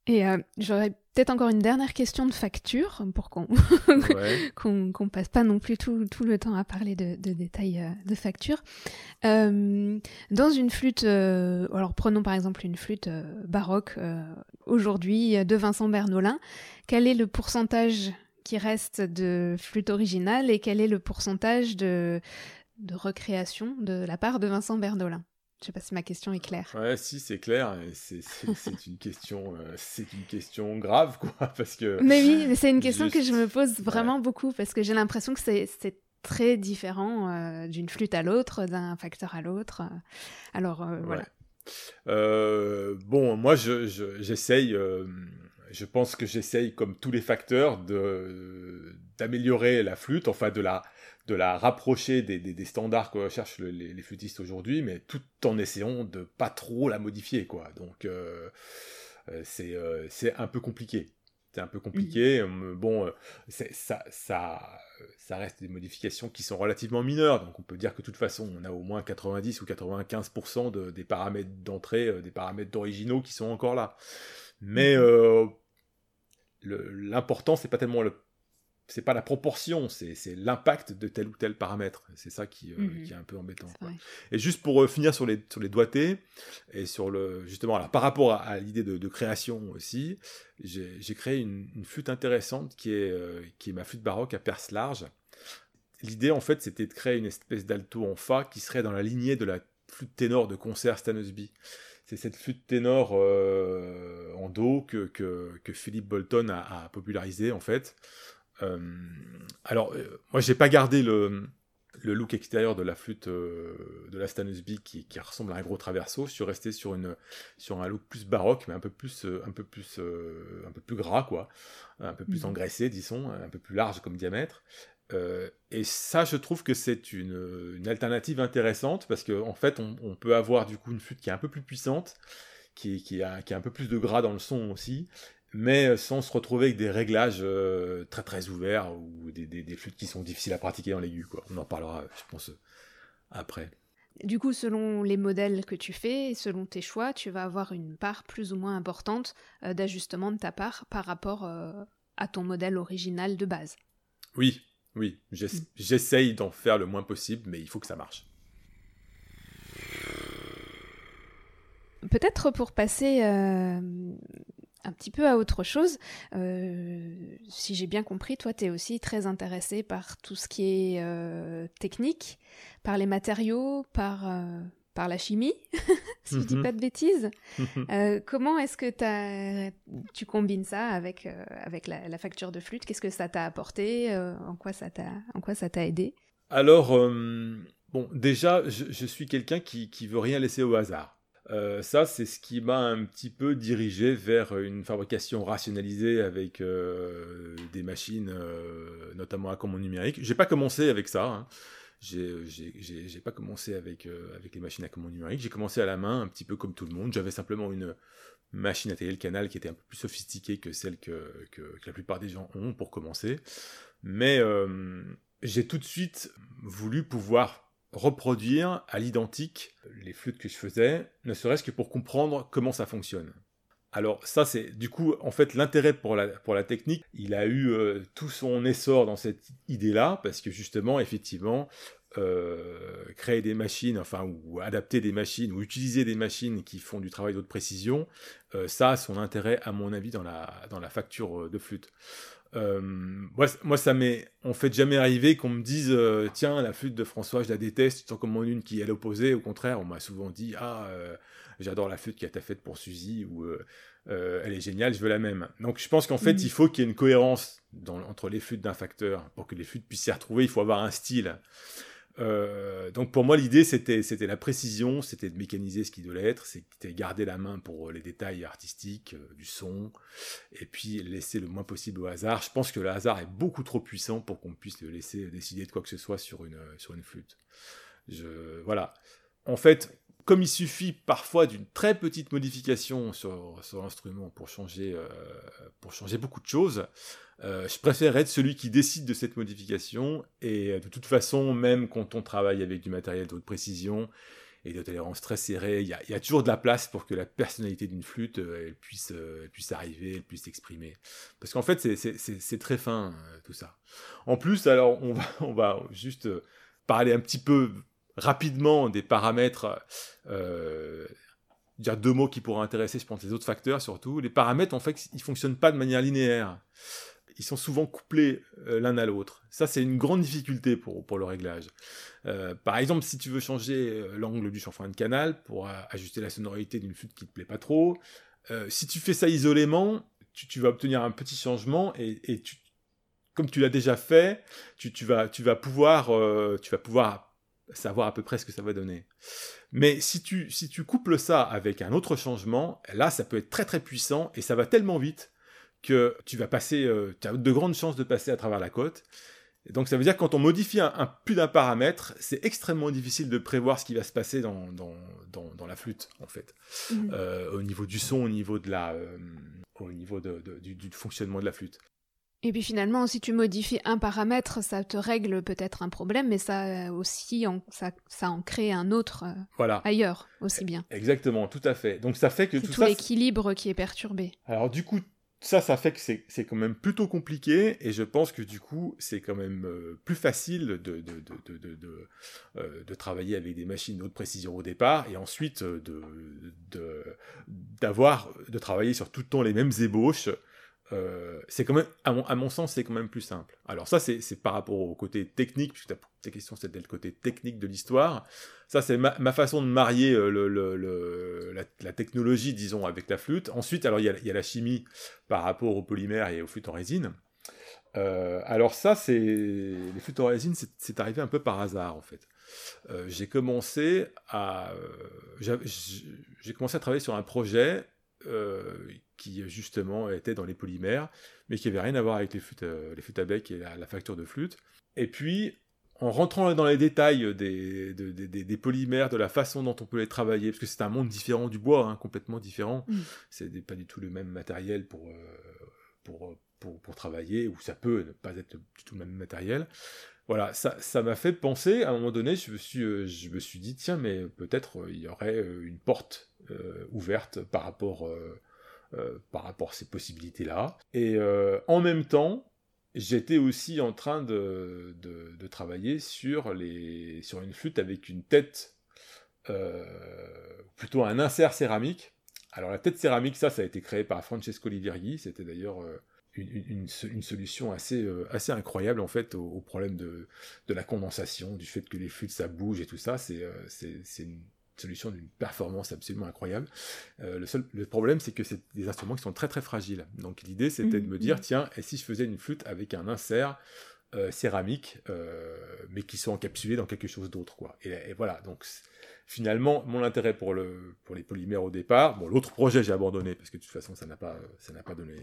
Et euh, j'aurais peut-être encore une dernière question de facture pour qu'on qu'on passe pas non plus tout, tout, le temps à parler de, de détails euh, de facture. Euh, dans une flûte, alors prenons par exemple une flûte baroque aujourd'hui de Vincent Bernolin, quel est le pourcentage qui reste de flûte originale et quel est le pourcentage de, de recréation de la part de Vincent Bernolin? Je sais pas si ma question est claire. Ouais, si, c'est clair. C'est une question, euh, c'est une question grave, quoi, parce que. Mais oui, c'est une question que je me pose vraiment beaucoup parce que j'ai l'impression que c'est très différent euh, d'une flûte à l'autre, d'un facteur à l'autre. Alors euh, voilà. bon, moi, j'essaye. Je, je pense que j'essaye, comme tous les facteurs, d'améliorer la flûte, enfin de la de la rapprocher des, standards que recherchent les, flûtistes aujourd'hui, mais tout en essayant de pas trop la modifier, quoi. Donc euh, euh, euh, c'est un peu compliqué. C'est un peu compliqué. Bon, ça, ça, ça reste des modifications qui sont relativement mineures, donc on peut dire que de toute façon, on a au moins 90 ou 95% de, des paramètres d'entrée, des paramètres d'originaux qui sont encore là. Mais l'important, c'est pas tellement le c'est pas la proportion, c'est l'impact de tel ou tel paramètre. C'est ça qui, euh, mhm. qui, est un peu embêtant. Et juste pour euh, finir sur les, sur les doigtés, et sur le, justement, alors, par rapport à, l'idée de, création aussi, j'ai créé une, flûte intéressante qui est, euh, qui est ma flûte baroque à perce large. L'idée, en fait, c'était de créer une espèce d'alto en fa qui serait dans la lignée de la flûte ténor de concert Stanesby. C'est cette flûte ténor en do que, que, que Philippe Bolton a, a popularisé, en fait. Euh, alors, euh, moi, j'ai pas gardé le, le look extérieur de la flûte euh, de la Stanusby qui, qui, ressemble à un gros traverso. Je suis resté sur, une, sur un look plus baroque, mais un peu plus, un peu plus, un peu plus gras, quoi. Un peu plus mhm. engraissé, disons, un peu plus large comme diamètre. Et ça, je trouve que c'est une, une, alternative intéressante parce qu'en en fait, on, on, peut avoir du coup une flûte qui est un peu plus puissante, qui, qui, a, qui a un peu plus de gras dans le son aussi, mais euh, sans se retrouver avec des réglages euh, très très ouverts ou des, des, flûtes qui sont difficiles à pratiquer en l'aigu. On en parlera, je pense, après. Du coup, selon les modèles que tu fais, selon tes choix, tu vas avoir une part plus ou moins importante euh, d'ajustement de ta part par rapport à ton modèle original de base. Oui, oui, j'essaye d'en faire le moins possible, mais il faut que ça marche. Peut-être pour passer euh, un petit peu à autre chose, euh, si j'ai bien compris, toi, tu es aussi très intéressé par tout ce qui est euh, technique, par les matériaux, par par la chimie, si je dis mhm. pas de bêtises. Mhm. Euh, comment est-ce que tu combines ça avec, euh, avec la, facture de flûte? Qu'est-ce que ça t'a apporté? Euh, En quoi ça t'a aidé? Alors, bon, déjà, je, suis quelqu'un qui, qui veut rien laisser au hasard. ça, c'est ce qui m'a un petit peu dirigé vers une fabrication rationalisée avec des machines, notamment à commande numérique. J'ai pas commencé avec ça. Hein j'ai pas commencé avec, euh, avec les machines à commande numérique, j'ai commencé à la main, un petit peu comme tout le monde. J'avais simplement une machine à tailler le canal qui était un peu plus sophistiquée que celle que, que, la plupart des gens ont pour commencer. Mais euh, j'ai tout de suite voulu pouvoir reproduire à l'identique les flûtes que je faisais, ne serait-ce que pour comprendre comment ça fonctionne. Alors ça, c'est du coup, en fait, l'intérêt pour la, pour la technique, il a eu euh, tout son essor dans cette idée-là, parce que justement, effectivement, euh, créer des machines, enfin, ou adapter des machines, ou utiliser des machines qui font du travail d'autre précision, euh, ça a son intérêt, à mon avis, dans la, dans la facture de flûte. moi, moi, ça m'est en fait jamais arrivé qu'on me dise tiens la flûte de François je la déteste, tu comme une qui est l'opposé. Au contraire, on m'a souvent dit ah j'adore la flûte qui a été faite pour Suzy ou euh, euh, elle est géniale, je veux la même. Donc je pense qu'en fait, mm. il faut qu'il y ait une cohérence entre les flûtes d'un facteur. Pour que les flûtes puissent s'y retrouver, il faut avoir un style. Euh, donc pour moi, l'idée, c'était, c'était la précision, c'était de mécaniser ce qui devait être, c'était garder la main pour les détails artistiques, du son, et puis laisser le moins possible au hasard. Je pense que le hasard est beaucoup trop puissant pour qu'on puisse le laisser décider de quoi que ce soit sur une, sur une flûte. Je, voilà. En fait, comme il suffit parfois d'une très petite modification sur, l'instrument pour changer, euh, pour changer beaucoup de choses, euh, je préfère être celui qui décide de cette modification. Et euh, de toute façon, même quand on travaille avec du matériel de haute précision et de tolérance très serrée, il y, a toujours de la place pour que la personnalité d'une flûte puisse, arriver, elle puisse s'exprimer. Parce qu'en fait, c'est très fin tout ça. En plus, alors, on va juste parler un petit peu rapidement des paramètres, euh, dire deux mots qui pourraient intéresser, je pense, les autres facteurs surtout. Les paramètres, en fait, ils fonctionnent pas de manière linéaire. Ils sont souvent couplés euh, l'un à l'autre. Ça, c'est une grande difficulté pour, pour le réglage. Euh, par exemple, si tu veux changer l'angle du chanfrein de canal pour ajuster la sonorité d'une flûte qui te plaît pas trop, si tu fais ça isolément, tu, vas obtenir un petit changement et, et tu, comme tu l'as déjà fait, tu, tu, vas, tu vas pouvoir, tu vas pouvoir savoir à peu près ce que ça va donner. Mais si tu, si tu couples ça avec un autre changement, là, ça peut être très très puissant et ça va tellement vite que tu vas passer, euh, tu as de grandes chances de passer à travers la côte. donc ça veut dire que quand on modifie un, plus d'un paramètre, c'est extrêmement difficile de prévoir ce qui va se passer dans, dans, dans, la flûte, en fait. Mmh. Euh, au niveau du son, au niveau, de la, euh, au niveau de, du, du, fonctionnement de la flûte. Et puis finalement, si tu modifies un paramètre, ça te règle peut-être un problème, mais ça aussi, ça, ça en crée un autre euh, voilà. ailleurs aussi bien. Exactement, tout à fait. Donc ça fait que tout, tout l'équilibre qui est perturbé. Alors du coup, ça, ça fait que c'est quand même plutôt compliqué, et je pense que du coup, c'est quand même euh, plus facile de, de, de, de, euh, de, travailler avec des machines haute précision au départ, et ensuite de de, travailler sur tout le temps les mêmes ébauches euh, c'est quand même, à mon, sens, c'est quand même plus simple. Alors ça, c'est par rapport au côté technique, puisque ta, question c'était le côté technique de l'histoire. Ça, c'est ma, façon de marier euh, la, technologie, disons, avec la flûte. Ensuite, alors il y, a, la chimie par rapport aux polymères et aux flûtes en résine. Euh, alors ça, c'est les flûtes en résine, c'est arrivé un peu par hasard en fait. J'ai commencé à, j'ai commencé à travailler sur un projet euh, qui justement était dans les polymères, mais qui avait rien à voir avec les flûtes, euh, les flûtes à bec et la, facture de flûte. Et puis, en rentrant dans les détails des, des, polymères, de la façon dont on peut les travailler, parce que c'est un monde différent du bois, hein, complètement différent. Mm. C'est pas du tout le même matériel pour, euh, pour, pour, pour, travailler, ou ça peut ne pas être du tout le même matériel. Voilà, ça m'a fait penser, à un moment donné, je me suis, je me suis dit, tiens, mais peut-être il y aurait une porte euh, ouverte par rapport, euh, euh, par rapport à ces possibilités-là. Et en même temps, j'étais aussi en train de, de, travailler sur, les, sur une flûte avec une tête plutôt un insert céramique. Alors la tête céramique, ça, ça a été créé par Francesco Liverghi. C'était d'ailleurs une, solution assez, assez incroyable en fait au, problème de, de, la condensation, du fait que les flûtes ça bouge et tout ça. C'est une solution d'une performance absolument incroyable. Euh, le seul le problème, c'est que c'est des instruments qui sont très très fragiles. Donc l'idée, c'était de me dire, mm-hmm. tiens, et si je faisais une flûte avec un insert euh, céramique, euh, mais qui sont encapsulés dans quelque chose d'autre, quoi. Et, voilà, donc finalement, mon intérêt pour, le, pour les polymères au départ, bon, l'autre projet, j'ai abandonné, parce que de toute façon, ça n'a pas, ça n'a pas donné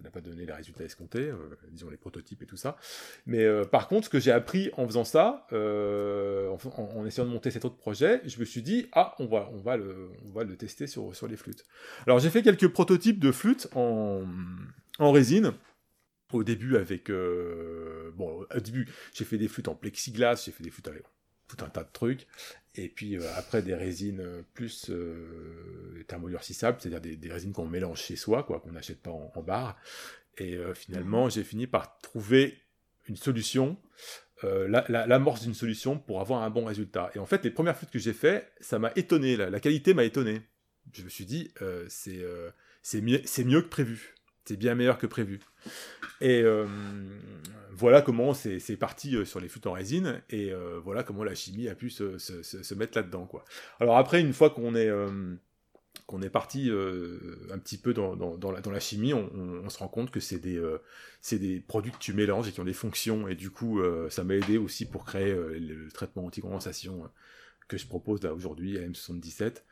ça n'a pas donné les résultats escomptés, euh, disons les prototypes et tout ça. Mais euh, par contre, ce que j'ai appris en faisant ça, euh, en, essayant de monter cet autre projet, je me suis dit, ah, on va, on va, le, on va le tester sur, sur les flûtes. Alors j'ai fait quelques prototypes de flûtes en, en résine. Au début, avec. bon, au début, j'ai fait des flûtes en plexiglas, j'ai fait des flûtes avec tout un tas de trucs. Et puis euh, après des résines euh, plus euh, thermodurcissables, c'est-à-dire des, résines qu'on mélange chez soi, quoi, qu'on n'achète pas en, bar. Et finalement, mhm. j'ai fini par trouver une solution, l'amorce d'une solution pour avoir un bon résultat. Et en fait, les premières flûtes que j'ai fait, ça m'a étonné, la, qualité m'a étonné. Je me suis dit, c'est c'est mieux que prévu c'est bien meilleur que prévu. Et euh, voilà comment c'est parti euh, sur les flûtes en résine, et euh, voilà comment la chimie a pu se, mettre là-dedans. quoi. Alors après, une fois qu'on est, qu'on est parti un petit peu dans, dans, la, chimie, on, se rend compte que c'est des, des produits que tu mélanges et qui ont des fonctions, et du coup, ça m'a aidé aussi pour créer le traitement anti-condensation que je propose aujourd'hui, M77,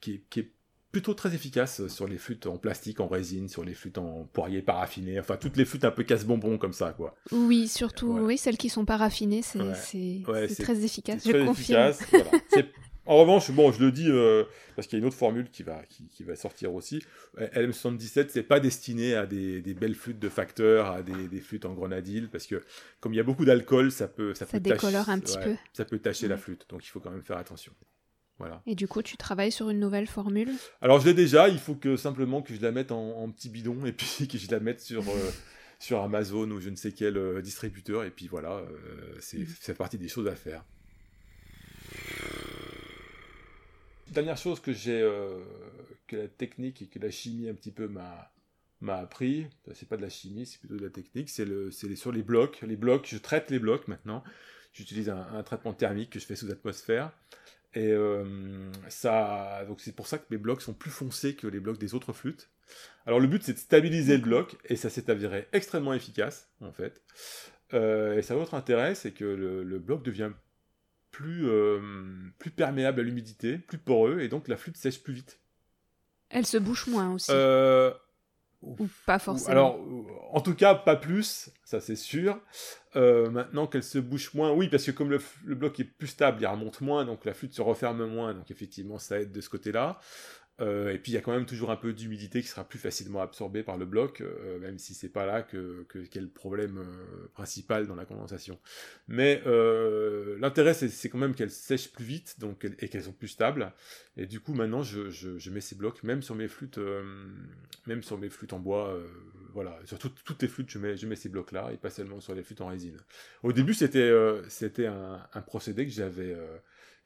qui, qui est plutôt très efficace sur les flûtes en plastique, en résine, sur les flûtes en poirier paraffiné, enfin toutes les flûtes un peu casse-bonbon comme ça, quoi. Oui, surtout, oui, celles qui sont paraffinées, c'est très efficace, je confirme. En revanche, bon, je le dis euh, parce qu'il y a une autre formule qui va, qui, va sortir aussi. LM77, c'est pas destiné à des, belles flûtes de facteurs, à des, flûtes en grenadille, parce que comme il y a beaucoup d'alcool, ça peut, ça, peut décolore un petit peu. Ça peut tacher la flûte, donc il faut quand même faire attention. Et du coup, tu travailles sur une nouvelle formule? Alors, je l'ai déjà, il faut que simplement que je la mette en, petit bidon et puis que je la mette sur, euh, sur Amazon ou je ne sais quel euh, distributeur. Et puis voilà, euh, c'est fait partie des choses à faire. Dernière chose que j'ai, que la technique et que la chimie un petit peu m'a m'a appris, c'est pas de la chimie, c'est plutôt de la technique, c'est le, sur les blocs. Les blocs, je traite les blocs maintenant. J'utilise un, un, traitement thermique que je fais sous atmosphère. Et euh, ça, donc c'est pour ça que mes blocs sont plus foncés que les blocs des autres flûtes. Alors le but c'est de stabiliser le bloc et ça s'est avéré extrêmement efficace en fait. Euh, et ça a autre intérêt, c'est que le, bloc devient plus, euh, plus perméable à l'humidité, plus poreux et donc la flûte sèche plus vite. Elle se bouche moins aussi. Ou pas forcément. Alors, en tout cas, pas plus, ça c'est sûr. Euh, maintenant qu'elle se bouche moins, oui, parce que comme le, le, bloc est plus stable, il remonte moins, donc la flûte se referme moins, donc effectivement, ça aide de ce côté-là. Euh, et puis il y a quand même toujours un peu d'humidité qui sera plus facilement absorbée par le bloc, euh, même si c'est pas là que, que qu'est le problème euh, principal dans la condensation. Mais l'intérêt c'est, quand même qu'elles sèchent plus vite donc, et qu'elles sont plus stables. Et du coup maintenant je, je, je mets ces blocs même sur mes flûtes, même sur mes flûtes en bois, voilà, sur toutes les flûtes je mets, je mets ces blocs là et pas seulement sur les flûtes en résine. Au début c'était, c'était un, un, procédé que j'avais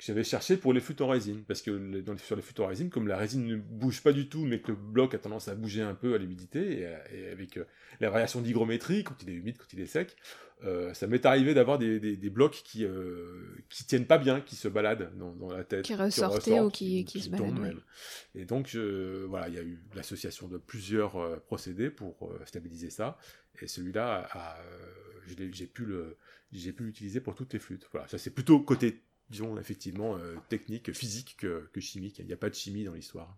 j'avais cherché pour les flûtes en résine. Parce que dans sur les flûtes en résine, comme la résine ne bouge pas du tout, mais que le bloc a tendance à bouger un peu à l'humidité, et, avec euh, la variation d'hygrométrie, quand il est humide, quand il est sec, euh, ça m'est arrivé d'avoir des, des, blocs qui, euh, qui tiennent pas bien, qui se baladent dans, la tête. Qui ressortaient ou qui, qui, se baladent. Et donc, voilà, il y a eu l'association de plusieurs procédés pour stabiliser ça. Et celui-là, j'ai pu le j'ai pu l'utiliser pour toutes les flûtes. Voilà, ça c'est plutôt côté disons, effectivement, euh, technique, physique que, chimique. Il n'y a pas de chimie dans l'histoire.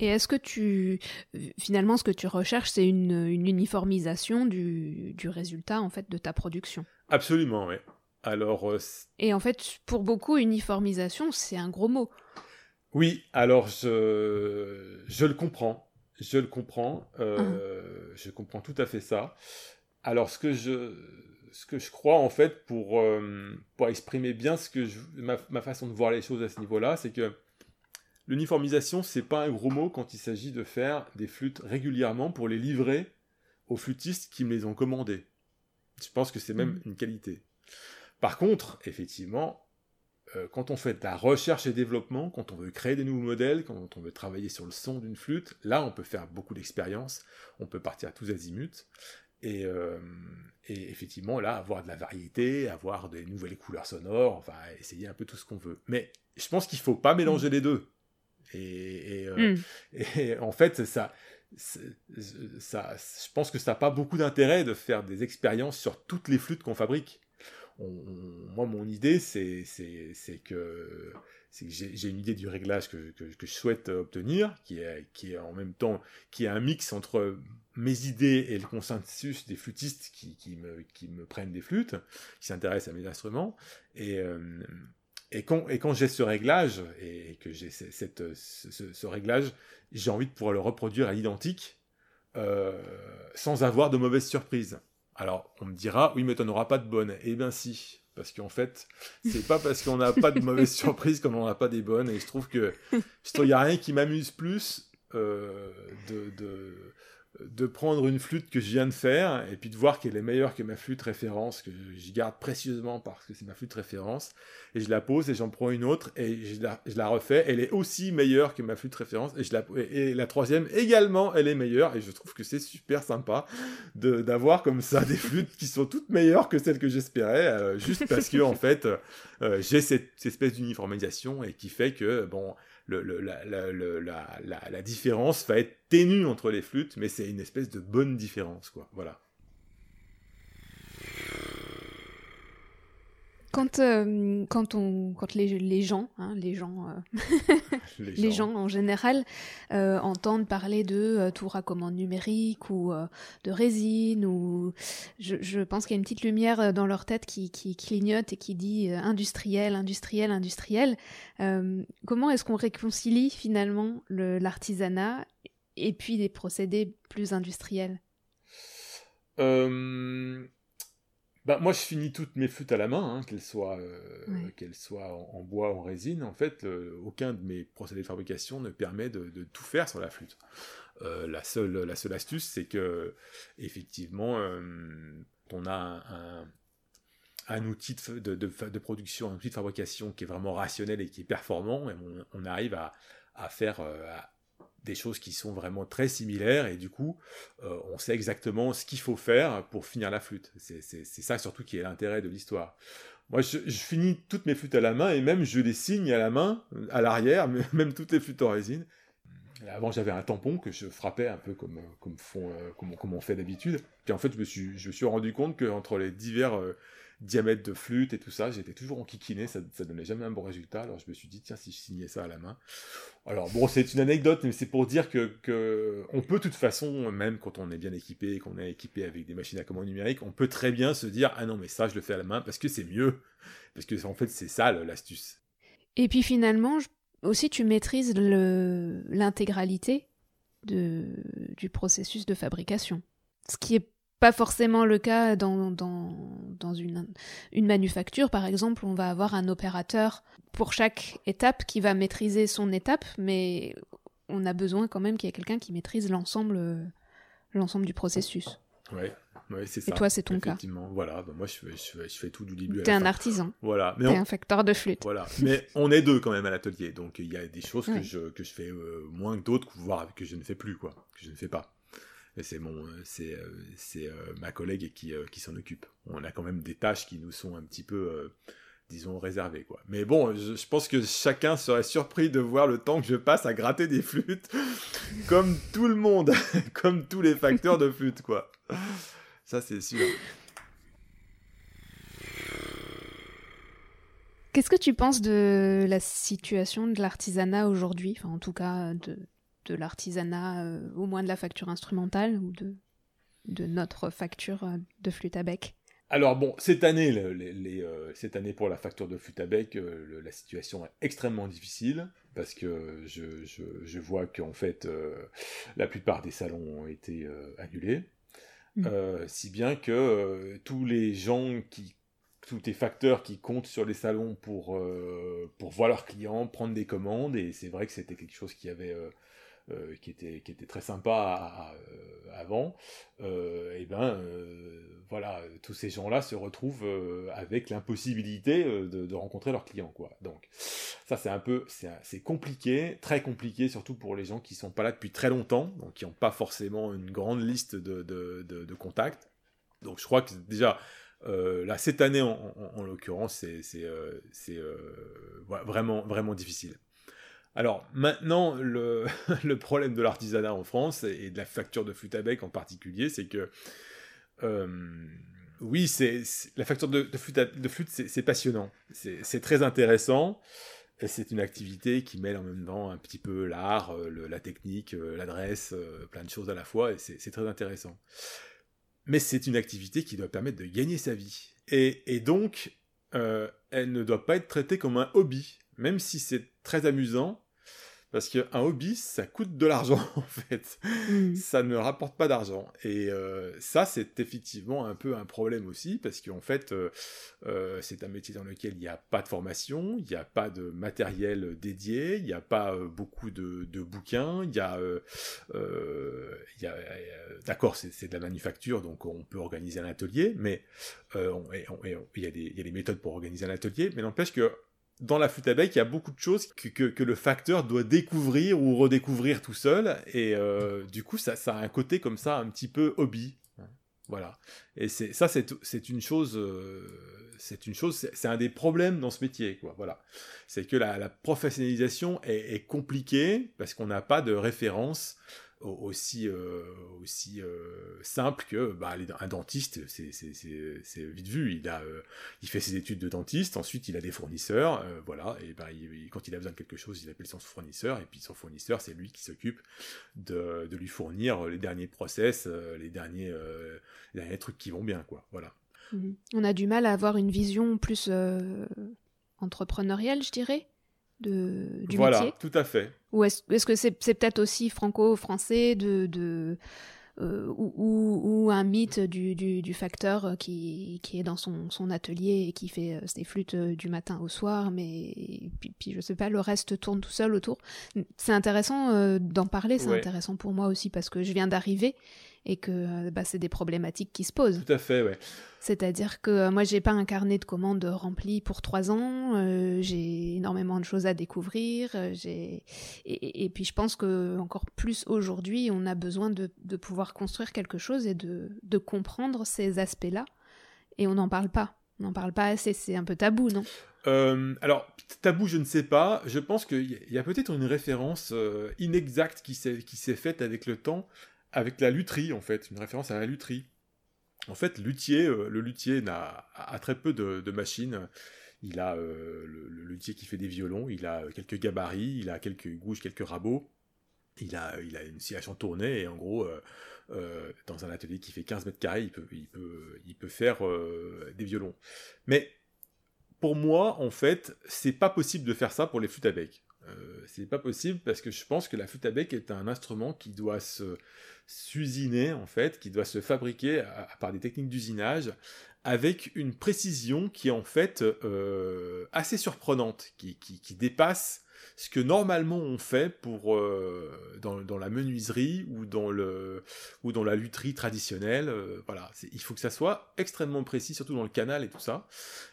Et est-ce que tu, finalement, ce que tu recherches, c'est une, uniformisation du, résultat en fait de ta production? Absolument, oui. Alors. Euh, Et en fait, pour beaucoup, uniformisation, c'est un gros mot. Oui, alors je, je le comprends. Je le comprends. Euh, ah. Je comprends tout à fait ça. Alors, ce que je, ce que je crois, en fait, pour, euh, pour exprimer bien ce que ma, façon de voir les choses à ce niveau-là, c'est que l'uniformisation, c'est pas un gros mot quand il s'agit de faire des flûtes régulièrement pour les livrer aux flûtistes qui me les ont commandées. Je pense que c'est même Mhm. une qualité. Par contre, effectivement, euh, quand on fait de la recherche et développement, quand on veut créer des nouveaux modèles, quand on veut travailler sur le son d'une flûte, là, on peut faire beaucoup d'expériences, on peut partir à tous azimuts. Et, euh, et effectivement, là, avoir de la variété, avoir des nouvelles couleurs sonores, enfin, essayer un peu tout ce qu'on veut. Mais je pense qu'il faut pas mélanger les deux. Et, et, euh, Mm. et en fait, ça, ça, je pense que ça n'a pas beaucoup d'intérêt de faire des expériences sur toutes les flûtes qu'on fabrique. On- on- moi, mon idée, c'est que, que j'ai j'ai une idée du réglage que, que, que je souhaite obtenir, qui est, qui est en même temps qui est un mix entre mes idées et le consensus des flûtistes qui, qui, me, qui me prennent des flûtes, qui s'intéressent à mes instruments. Et, euh, et quand, et quand j'ai ce réglage, et que j'ai ce- cette, ce, réglage, j'ai envie de pouvoir le reproduire à l'identique, euh, sans avoir de mauvaises surprises. Alors, on me dira, oui, mais tu n'en auras pas de bonnes. Eh bien, si. Parce qu'en fait, c'est pas parce qu'on n'a pas de mauvaises surprises qu'on n'en a pas des bonnes. Et je trouve que il n'y a rien qui m'amuse plus euh, de, de, de prendre une flûte que je viens de faire et puis de voir qu'elle est meilleure que ma flûte référence, que j'y garde précieusement parce que c'est ma flûte référence, et je la pose et j'en prends une autre et je la, je la refais. Elle est aussi meilleure que ma flûte référence et, je la, et, et la troisième également, elle est meilleure et je trouve que c'est super sympa de- d'avoir comme ça des flûtes qui sont toutes meilleures que celles que j'espérais, euh, juste parce que en fait euh, j'ai cette, cette espèce d'uniformisation et qui fait que bon le, le- la, la, la, la différence va être ténue entre les flûtes, mais c'est une espèce de bonne différence, quoi. Voilà. Quand, euh, quand, on, quand les, les gens, hein, les gens, euh, les gens en général euh, entendent parler de euh, tout raccommande numérique ou de résine ou je, je pense qu'il y a une petite lumière dans leur tête qui, qui clignote et qui dit industriel, industriel, industriel. Comment est-ce qu'on réconcilie finalement le- l'artisanat et puis des procédés plus industriels? Bah, moi, je finis toutes mes flûtes à la main, hein, qu'elles soient, euh, qu'elles soient en, en bois ou en résine. En fait, euh, aucun de mes procédés de fabrication ne permet de, de tout faire sur la flûte. Euh, la, seule, la seule astuce, c'est que, effectivement, euh, on a un, un- un outil de, de, production, un outil de fabrication qui est vraiment rationnel et qui est performant, et on, on arrive à, à faire à- des choses qui sont vraiment très similaires, et du coup, euh, on sait exactement ce qu'il faut faire pour finir la flûte. C'est ça surtout qui est l'intérêt de l'histoire. Moi, je, finis toutes mes flûtes à la main, et même je les signe à la main, à l'arrière, même toutes les flûtes en résine. Avant, j'avais un tampon que je frappais un peu comme, comme, font, euh, comme on fait d'habitude. Puis en fait, je me suis, je me suis rendu compte qu'entre les divers euh, diamètres de flûte et tout ça, j'étais toujours enquiquiné, ça, ça donnait jamais un bon résultat. Alors je me suis dit, tiens, si je signais ça à la main. Alors bon, c'est une anecdote, mais c'est pour dire que, on peut de toute façon, même quand on est bien équipé, qu'on est équipé avec des machines à commande numérique, on peut très bien se dire, ah non, mais ça, je le fais à la main parce que c'est mieux. Parce que en fait, c'est ça l'astuce. Et puis finalement, aussi tu maîtrises l'intégralité du processus de fabrication. Ce qui est pas forcément le cas dans, dans, dans une, une manufacture. Par exemple, on va avoir un opérateur pour chaque étape qui va maîtriser son étape, mais on a besoin quand même qu'il y ait quelqu'un qui maîtrise l'ensemble l'ensemble du processus. Ouais, ouais c'est Et ça. toi, c'est ton cas. Effectivement, voilà. Bah, moi, je fais, je, fais, je fais tout du début T'es un artisan, Voilà. Mais t'es on, un facteur de flûte. Voilà. Mais on est deux quand même à l'atelier, donc il y a des choses que, je, que je fais euh, moins que d'autres, voire que je ne fais plus, quoi, que je ne fais pas. C'est mon, euh, c'est, euh, c'est euh, ma collègue qui, qui s'en occupe. On a quand même des tâches qui nous sont un petit peu, disons, réservées, quoi. Mais bon, je, je pense que chacun serait surpris de voir le temps que je passe à gratter des flûtes, comme tout le monde, comme tous les facteurs de flûte, quoi. Ça, c'est sûr. Qu'est-ce que tu penses de la situation de l'artisanat aujourd'hui? Enfin, en tout cas, de, de l'artisanat, euh, au moins de la facture instrumentale ou de, de notre facture euh, de flûte à bec Alors bon, cette année, le- les- les, euh, cette année pour la facture de flûte à bec, euh, le- la situation est extrêmement difficile parce que je, je, je vois qu'en fait la plupart des salons ont été annulés, Mm. Euh, si bien que tous les gens qui tous les facteurs qui comptent sur les salons pour, euh, pour voir leurs clients, prendre des commandes, et c'est vrai que c'était quelque chose qui avait euh, euh, qui, était, qui était très sympa à- avant, et eh ben voilà, tous ces gens-là se retrouvent avec l'impossibilité de, rencontrer leurs clients, quoi. Donc ça c'est un peu, c'est compliqué, très compliqué, surtout pour les gens qui sont pas là depuis très longtemps, donc qui n'ont pas forcément une grande liste de, de contacts. Donc je crois que déjà euh, là, cette année, en, l'occurrence, c'est euh, euh, vraiment, vraiment difficile. Alors maintenant, le, problème de l'artisanat en France et de la facture de flûte à bec en particulier, c'est que oui, c'est la facture de, flûte, de flûte c'est passionnant, c'est très intéressant. C'est une activité qui mêle en même temps un petit peu l'art, la technique, l'adresse, plein de choses à la fois, et c'est très intéressant mais c'est une activité qui doit permettre de gagner sa vie. Et, donc, euh, elle ne doit pas être traitée comme un hobby, même si c'est très amusant, parce qu'un hobby, ça coûte de l'argent, en fait. Mm. Ça ne rapporte pas d'argent. Et euh, ça, c'est effectivement un peu un problème aussi, parce qu'en fait, euh, euh, c'est un métier dans lequel il n'y a pas de formation, il n'y a pas de matériel dédié, il n'y a pas beaucoup de, bouquins, il y a... D'accord, c'est de la manufacture, donc on peut organiser un atelier, mais il y, a des méthodes pour organiser un atelier, mais n'empêche que dans la flûte à bec, il y a beaucoup de choses que, le facteur doit découvrir ou redécouvrir tout seul. Et euh, du coup, ça, a un côté comme ça, un petit peu hobby. Voilà. Et ça, c'est une chose. Euh, c'est une chose. C'est un des problèmes dans ce métier, quoi. Voilà. C'est que la, professionnalisation est compliquée parce qu'on n'a pas de référence aussi, euh, aussi euh, simple que bah, un dentiste, c'est vite vu. Il, a, euh, il fait ses études de dentiste, ensuite il a des fournisseurs, voilà, et bah, quand il a besoin de quelque chose, il appelle son fournisseur, et puis son fournisseur, c'est lui qui s'occupe de, de, lui fournir les derniers process, les, derniers, les trucs qui vont bien, quoi. Voilà. Mhm. On a du mal à avoir une vision plus entrepreneuriale, je dirais de, du voilà, tout à fait. Ou est-ce que c'est peut-être aussi franco-français de, de euh, ou, un mythe du, du, facteur qui, qui, est dans son, son, atelier et qui fait euh, ses flûtes euh, du matin au soir, mais puis, puis, je sais pas, le reste tourne tout seul autour. C'est intéressant d'en parler, c'est intéressant pour moi aussi parce que je viens d'arriver et que euh, bah, c'est des problématiques qui se posent. Tout à fait, ouais. C'est-à-dire que euh, moi, j'ai pas un carnet de commandes rempli pour trois ans. Euh, j'ai énormément de choses à découvrir. j'ai et, puis je pense que encore plus aujourd'hui, on a besoin de, de, pouvoir construire quelque chose et de, de comprendre ces aspects-là. Et on n'en parle pas. On n'en parle pas assez. C'est un peu tabou, non? Alors, tabou, je ne sais pas. Je pense qu'il y a peut-être une référence inexacte qui s'est faite avec le temps avec la lutherie, en fait, une référence à la lutherie. En fait, euh, le luthier n'a, a très peu de, machines. Il a euh, le, luthier qui fait des violons, il a quelques gabarits, il a quelques gouges, quelques rabots. Il a, il a une scie à chantourner et en gros, euh, dans un atelier qui fait 15 mètres carrés, il peut, il peut, il peut faire des violons. Mais pour moi, en fait, c'est pas possible de faire ça pour les flûtes à bec. c'est pas possible parce que je pense que la flûte à bec est un instrument qui doit se, s'usiner en fait, qui doit se fabriquer à, par des techniques d'usinage avec une précision qui est en fait euh, assez surprenante, qui, qui, dépasse ce que normalement on fait pour euh, dans, dans, la menuiserie ou dans le ou dans la lutherie traditionnelle. Euh, voilà, il faut que ça soit extrêmement précis, surtout dans le canal et tout ça.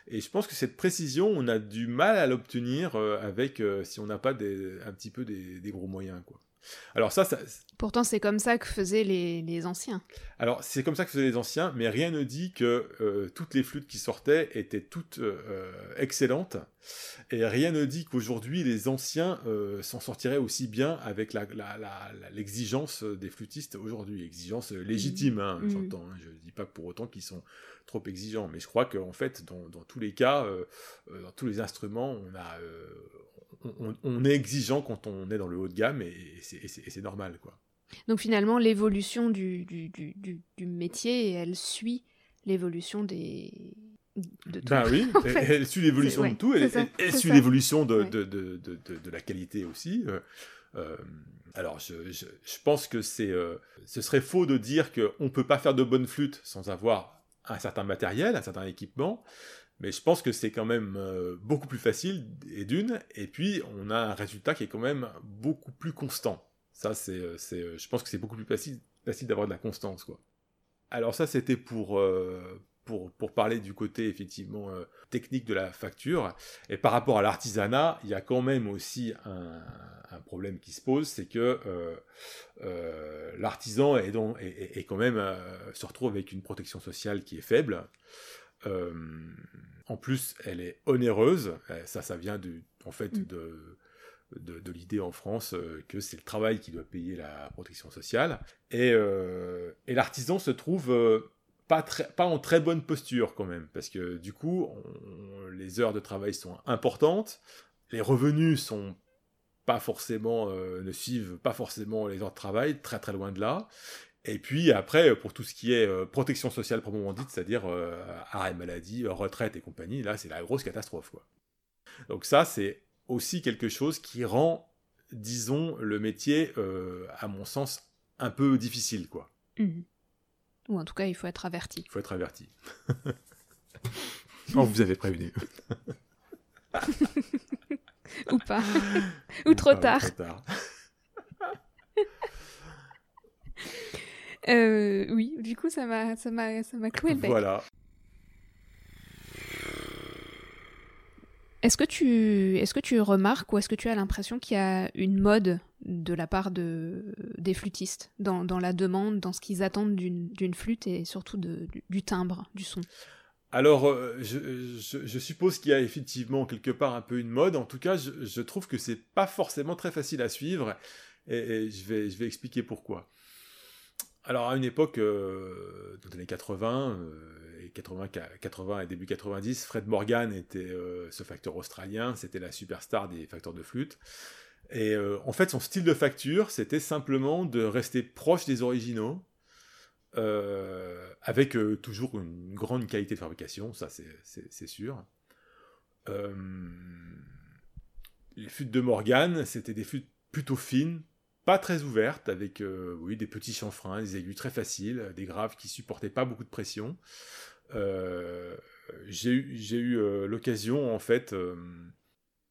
Et je pense que cette précision, on a du mal à l'obtenir avec si on n'a pas un petit peu des, des gros moyens, quoi. Alors ça, ça... Pourtant, c'est comme ça que faisaient les, anciens. Alors, c'est comme ça que faisaient les anciens, mais rien ne dit que euh, toutes les flûtes qui sortaient étaient toutes euh, excellentes. Et rien ne dit qu'aujourd'hui, les anciens euh, s'en sortiraient aussi bien avec l'exigence des flûtistes aujourd'hui. Exigence légitime, hein, mmh. j'entends. Hein. je ne dis pas pour autant qu'ils sont trop exigeants, mais je crois qu'en fait, dans, dans, tous les cas, dans tous les instruments, on a on, est exigeant quand on est dans le haut de gamme et, c'est normal. quoi. Donc finalement, l'évolution du, du, métier, elle suit l'évolution des... De tout. Ben oui, elle, suit l'évolution de tout, elle, elle suit l'évolution de, de, la qualité aussi. Euh, euh, alors, je, pense que c'est, euh, ce serait faux de dire qu'on ne peut pas faire de bonnes flûtes sans avoir un certain matériel, un certain équipement. Mais je pense que c'est quand même euh, beaucoup plus facile, et d'une, et puis on a un résultat qui est quand même beaucoup plus constant. Ça, c'est, euh, euh, je pense que c'est beaucoup plus facile, d'avoir de la constance. Alors ça, c'était pour, pour, parler du côté effectivement technique de la facture. Et par rapport à l'artisanat, il y a quand même aussi un, problème qui se pose, c'est que l'artisan est, est, quand même se retrouve avec une protection sociale qui est faible. En plus, elle est onéreuse. Ça, ça vient du, en fait mm. de de, l'idée en France euh, que c'est le travail qui doit payer la protection sociale. Et, euh, l'artisan se trouve euh, pas, pas en très bonne posture quand même, parce que du coup, les heures de travail sont importantes, les revenus sont pas forcément, ne suivent pas forcément les heures de travail, très très loin de là. Et puis après, pour tout ce qui est protection sociale proprement dite, c'est-à-dire arrêt maladie, retraite et compagnie, là c'est la grosse catastrophe. Quoi. Donc ça, c'est aussi quelque chose qui rend, disons, le métier, euh, à mon sens, un peu difficile, quoi. Mhm. Ou en tout cas, il faut être averti. Il faut être averti. oh, vous avez prévenu. ou pas. ou trop tard. Euh, oui, du coup, ça m'a, ça m'a, ça m'a cloué le bec. Voilà. Est-ce que tu est-ce que tu remarques ou est-ce que tu as l'impression qu'il y a une mode de la part de des flûtistes dans, dans la demande, dans ce qu'ils attendent d'une flûte et surtout de, du, timbre, du son? Alors, euh, je, je, suppose qu'il y a effectivement quelque part un peu une mode. En tout cas, je, je trouve que c'est pas forcément très facile à suivre, et, je, vais, je vais expliquer pourquoi. Alors, à une époque, euh, dans les années 80, 80, 80 et début 90, Fred Morgan était euh, ce facteur australien, c'était la superstar des facteurs de flûte. Et euh, en fait, son style de facture, c'était simplement de rester proche des originaux, euh, avec toujours une grande qualité de fabrication, ça c'est sûr. les flûtes de Morgan, c'était des flûtes plutôt fines, pas très ouvertes, avec oui, des petits chanfreins, des aigus très faciles, des graves qui supportaient pas beaucoup de pression. Euh, j'ai eu, euh, l'occasion, en fait, euh,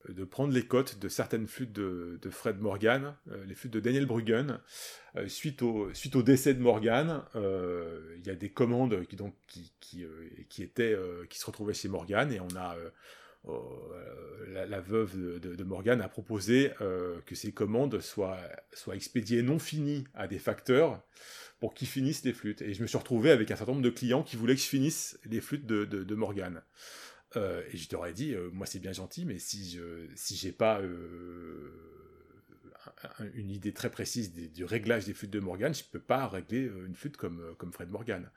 de prendre les cotes de certaines flûtes de, Fred Morgan, les flûtes de Daniel Bruggen. suite, au, décès de Morgan, il y a des commandes qui, étaient, qui se retrouvaient chez Morgan et on a. la, veuve de, de, Morgan a proposé que ces commandes soient, soient expédiées non finies à des facteurs pour qu'ils finissent les flûtes. Et je me suis retrouvé avec un certain nombre de clients qui voulaient que je finisse les flûtes de, de, Morgane. Euh, et je leur ai dit, euh, moi c'est bien gentil, mais si je si pas euh, une idée très précise du réglage des flûtes de Morgan, je peux pas régler une flûte comme, comme Fred Morgan.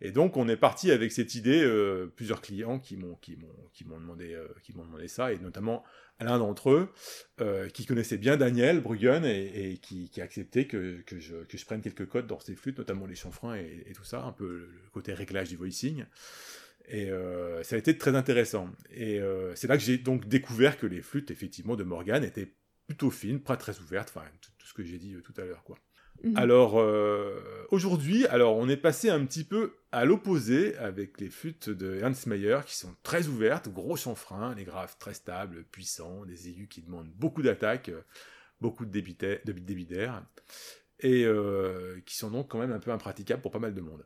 Et donc on est parti avec cette idée, plusieurs clients qui m'ont qui m'ont qui m'ont demandé qui m'ont demandé ça, et notamment l'un d'entre eux, euh, qui connaissait bien Daniel Bruggen et, qui, a accepté que, je, que, je, prenne quelques codes dans ses flûtes, notamment les chanfreins et, tout ça, un peu le côté réglage du voicing. Et euh, ça a été très intéressant. Et euh, c'est là que j'ai donc découvert que les flûtes, effectivement, de Morgan étaient plutôt fines, pas très ouvertes, enfin, tout, ce que j'ai dit tout à l'heure, quoi. Mhm. Alors euh, aujourd'hui, alors on est passé un petit peu à l'opposé avec les flûtes de Ernst Mayer qui sont très ouvertes, gros chanfreins, les graves très stables, puissants, des aigus qui demandent beaucoup d'attaque, beaucoup de débit d'air et euh, qui sont donc quand même un peu impraticables pour pas mal de monde.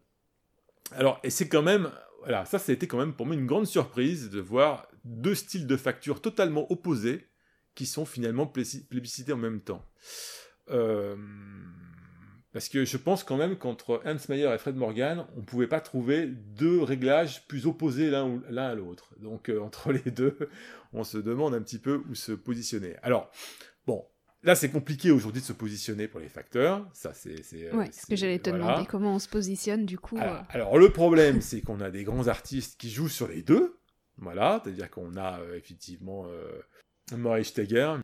Alors et c'est quand même voilà, ça ça a été quand même pour moi une grande surprise de voir deux styles de facture totalement opposés qui sont finalement plébiscités en même temps. Euh, parce que je pense quand même qu'entre Hans Meyer et Fred Morgan, on ne pouvait pas trouver deux réglages plus opposés l'un à l'autre. Donc euh, entre les deux, on se demande un petit peu où se positionner. Alors, bon, là c'est compliqué aujourd'hui de se positionner pour les facteurs. Ça, c'est. Euh, ouais, ce que j'allais te demander, comment on se positionne du coup. Alors, euh? alors le problème, c'est qu'on a des grands artistes qui jouent sur les deux. Voilà, c'est-à-dire qu'on a effectivement Maurice Steger,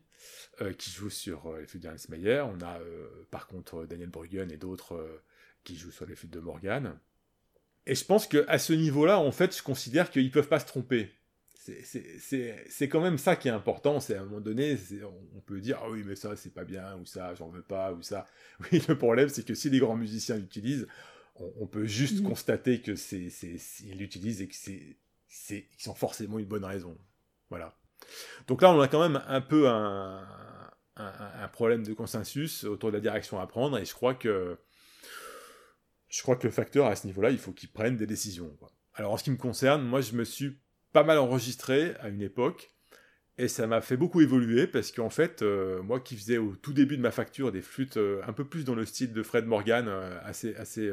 euh, qui joue sur euh, les flûtes d'Ernst Meyer. On a euh, par contre Daniel Bruggen et d'autres qui jouent sur les flûtes de Morgan. Et je pense qu'à ce niveau-là, en fait, je considère qu'ils ne peuvent pas se tromper. C'est quand même ça qui est important. C'est à un moment donné, on peut dire ah oui, mais ça c'est pas bien, ou ça j'en veux pas, ou ça. Oui, le problème c'est que si les grands musiciens l'utilisent, on, peut juste mmh. constater que c'est ils l'utilisent et que c'est qu'ils ont forcément une bonne raison. Voilà. Donc là, on a quand même un peu un, problème de consensus autour de la direction à prendre, et je crois que le facteur à ce niveau-là, il faut qu'il prenne des décisions. Alors en ce qui me concerne, moi je me suis pas mal enregistré à une époque. Et ça m'a fait beaucoup évoluer parce qu'en fait, euh, moi qui faisais au tout début de ma facture des flûtes euh, un peu plus dans le style de Fred Morgan, euh, assez, assez,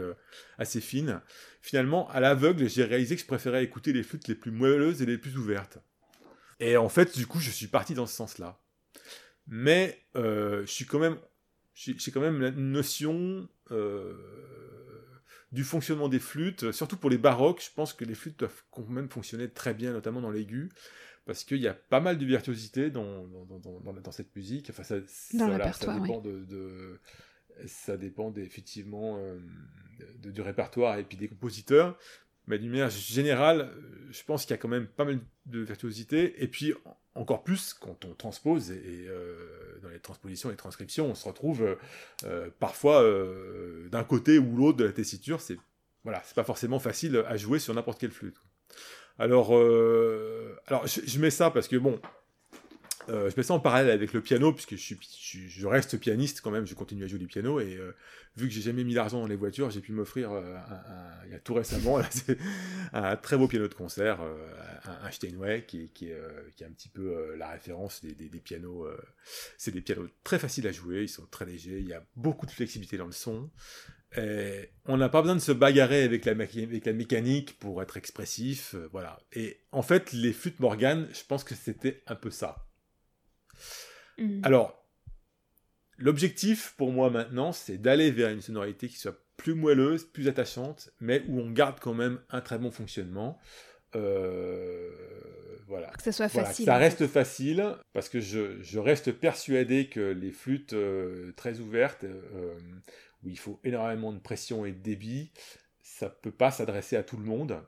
assez fines, finalement, à l'aveugle, j'ai réalisé que je préférais écouter les flûtes les plus moelleuses et les plus ouvertes. Et en fait, du coup, je suis parti dans ce sens-là. Mais je suis quand même, j'ai quand même une notion du fonctionnement des flûtes, surtout pour les baroques. Je pense que les flûtes doivent quand même fonctionner très bien, notamment dans l'aigu parce qu'il y a pas mal de virtuosité dans, dans, dans, cette musique. Enfin, ça, ça dépend de, ça dépend effectivement euh, du répertoire et puis des compositeurs. Mais d'une manière générale, je pense qu'il y a quand même pas mal de virtuosité. Et puis, encore plus quand on transpose, et, euh, dans les transpositions et les transcriptions, on se retrouve euh, parfois d'un côté ou l'autre de la tessiture. C'est voilà, pas forcément facile à jouer sur n'importe quelle flûte. Alors, euh, alors je, mets ça parce que bon, euh, je mets ça en parallèle avec le piano, puisque je, reste pianiste quand même, je continue à jouer du piano, et euh, vu que j'ai jamais mis l'argent dans les voitures, j'ai pu m'offrir, il y a tout récemment, un très beau piano de concert, un, Steinway, qui, est, un petit peu la référence des, pianos. c'est des pianos très faciles à jouer, ils sont très légers, il y a beaucoup de flexibilité dans le son, on n'a pas besoin de se bagarrer avec la, mécanique pour être expressif, euh, voilà. Et en fait, les flûtes Morgan, je pense que c'était un peu ça. Mm. Alors, l'objectif pour moi maintenant, c'est d'aller vers une sonorité qui soit plus moelleuse, plus attachante, mais où on garde quand même un très bon fonctionnement. Euh, voilà. Que ça soit facile. ça reste facile parce que je, reste persuadé que les flûtes euh, très ouvertes, où il faut énormément de pression et de débit, ça peut pas s'adresser à tout le monde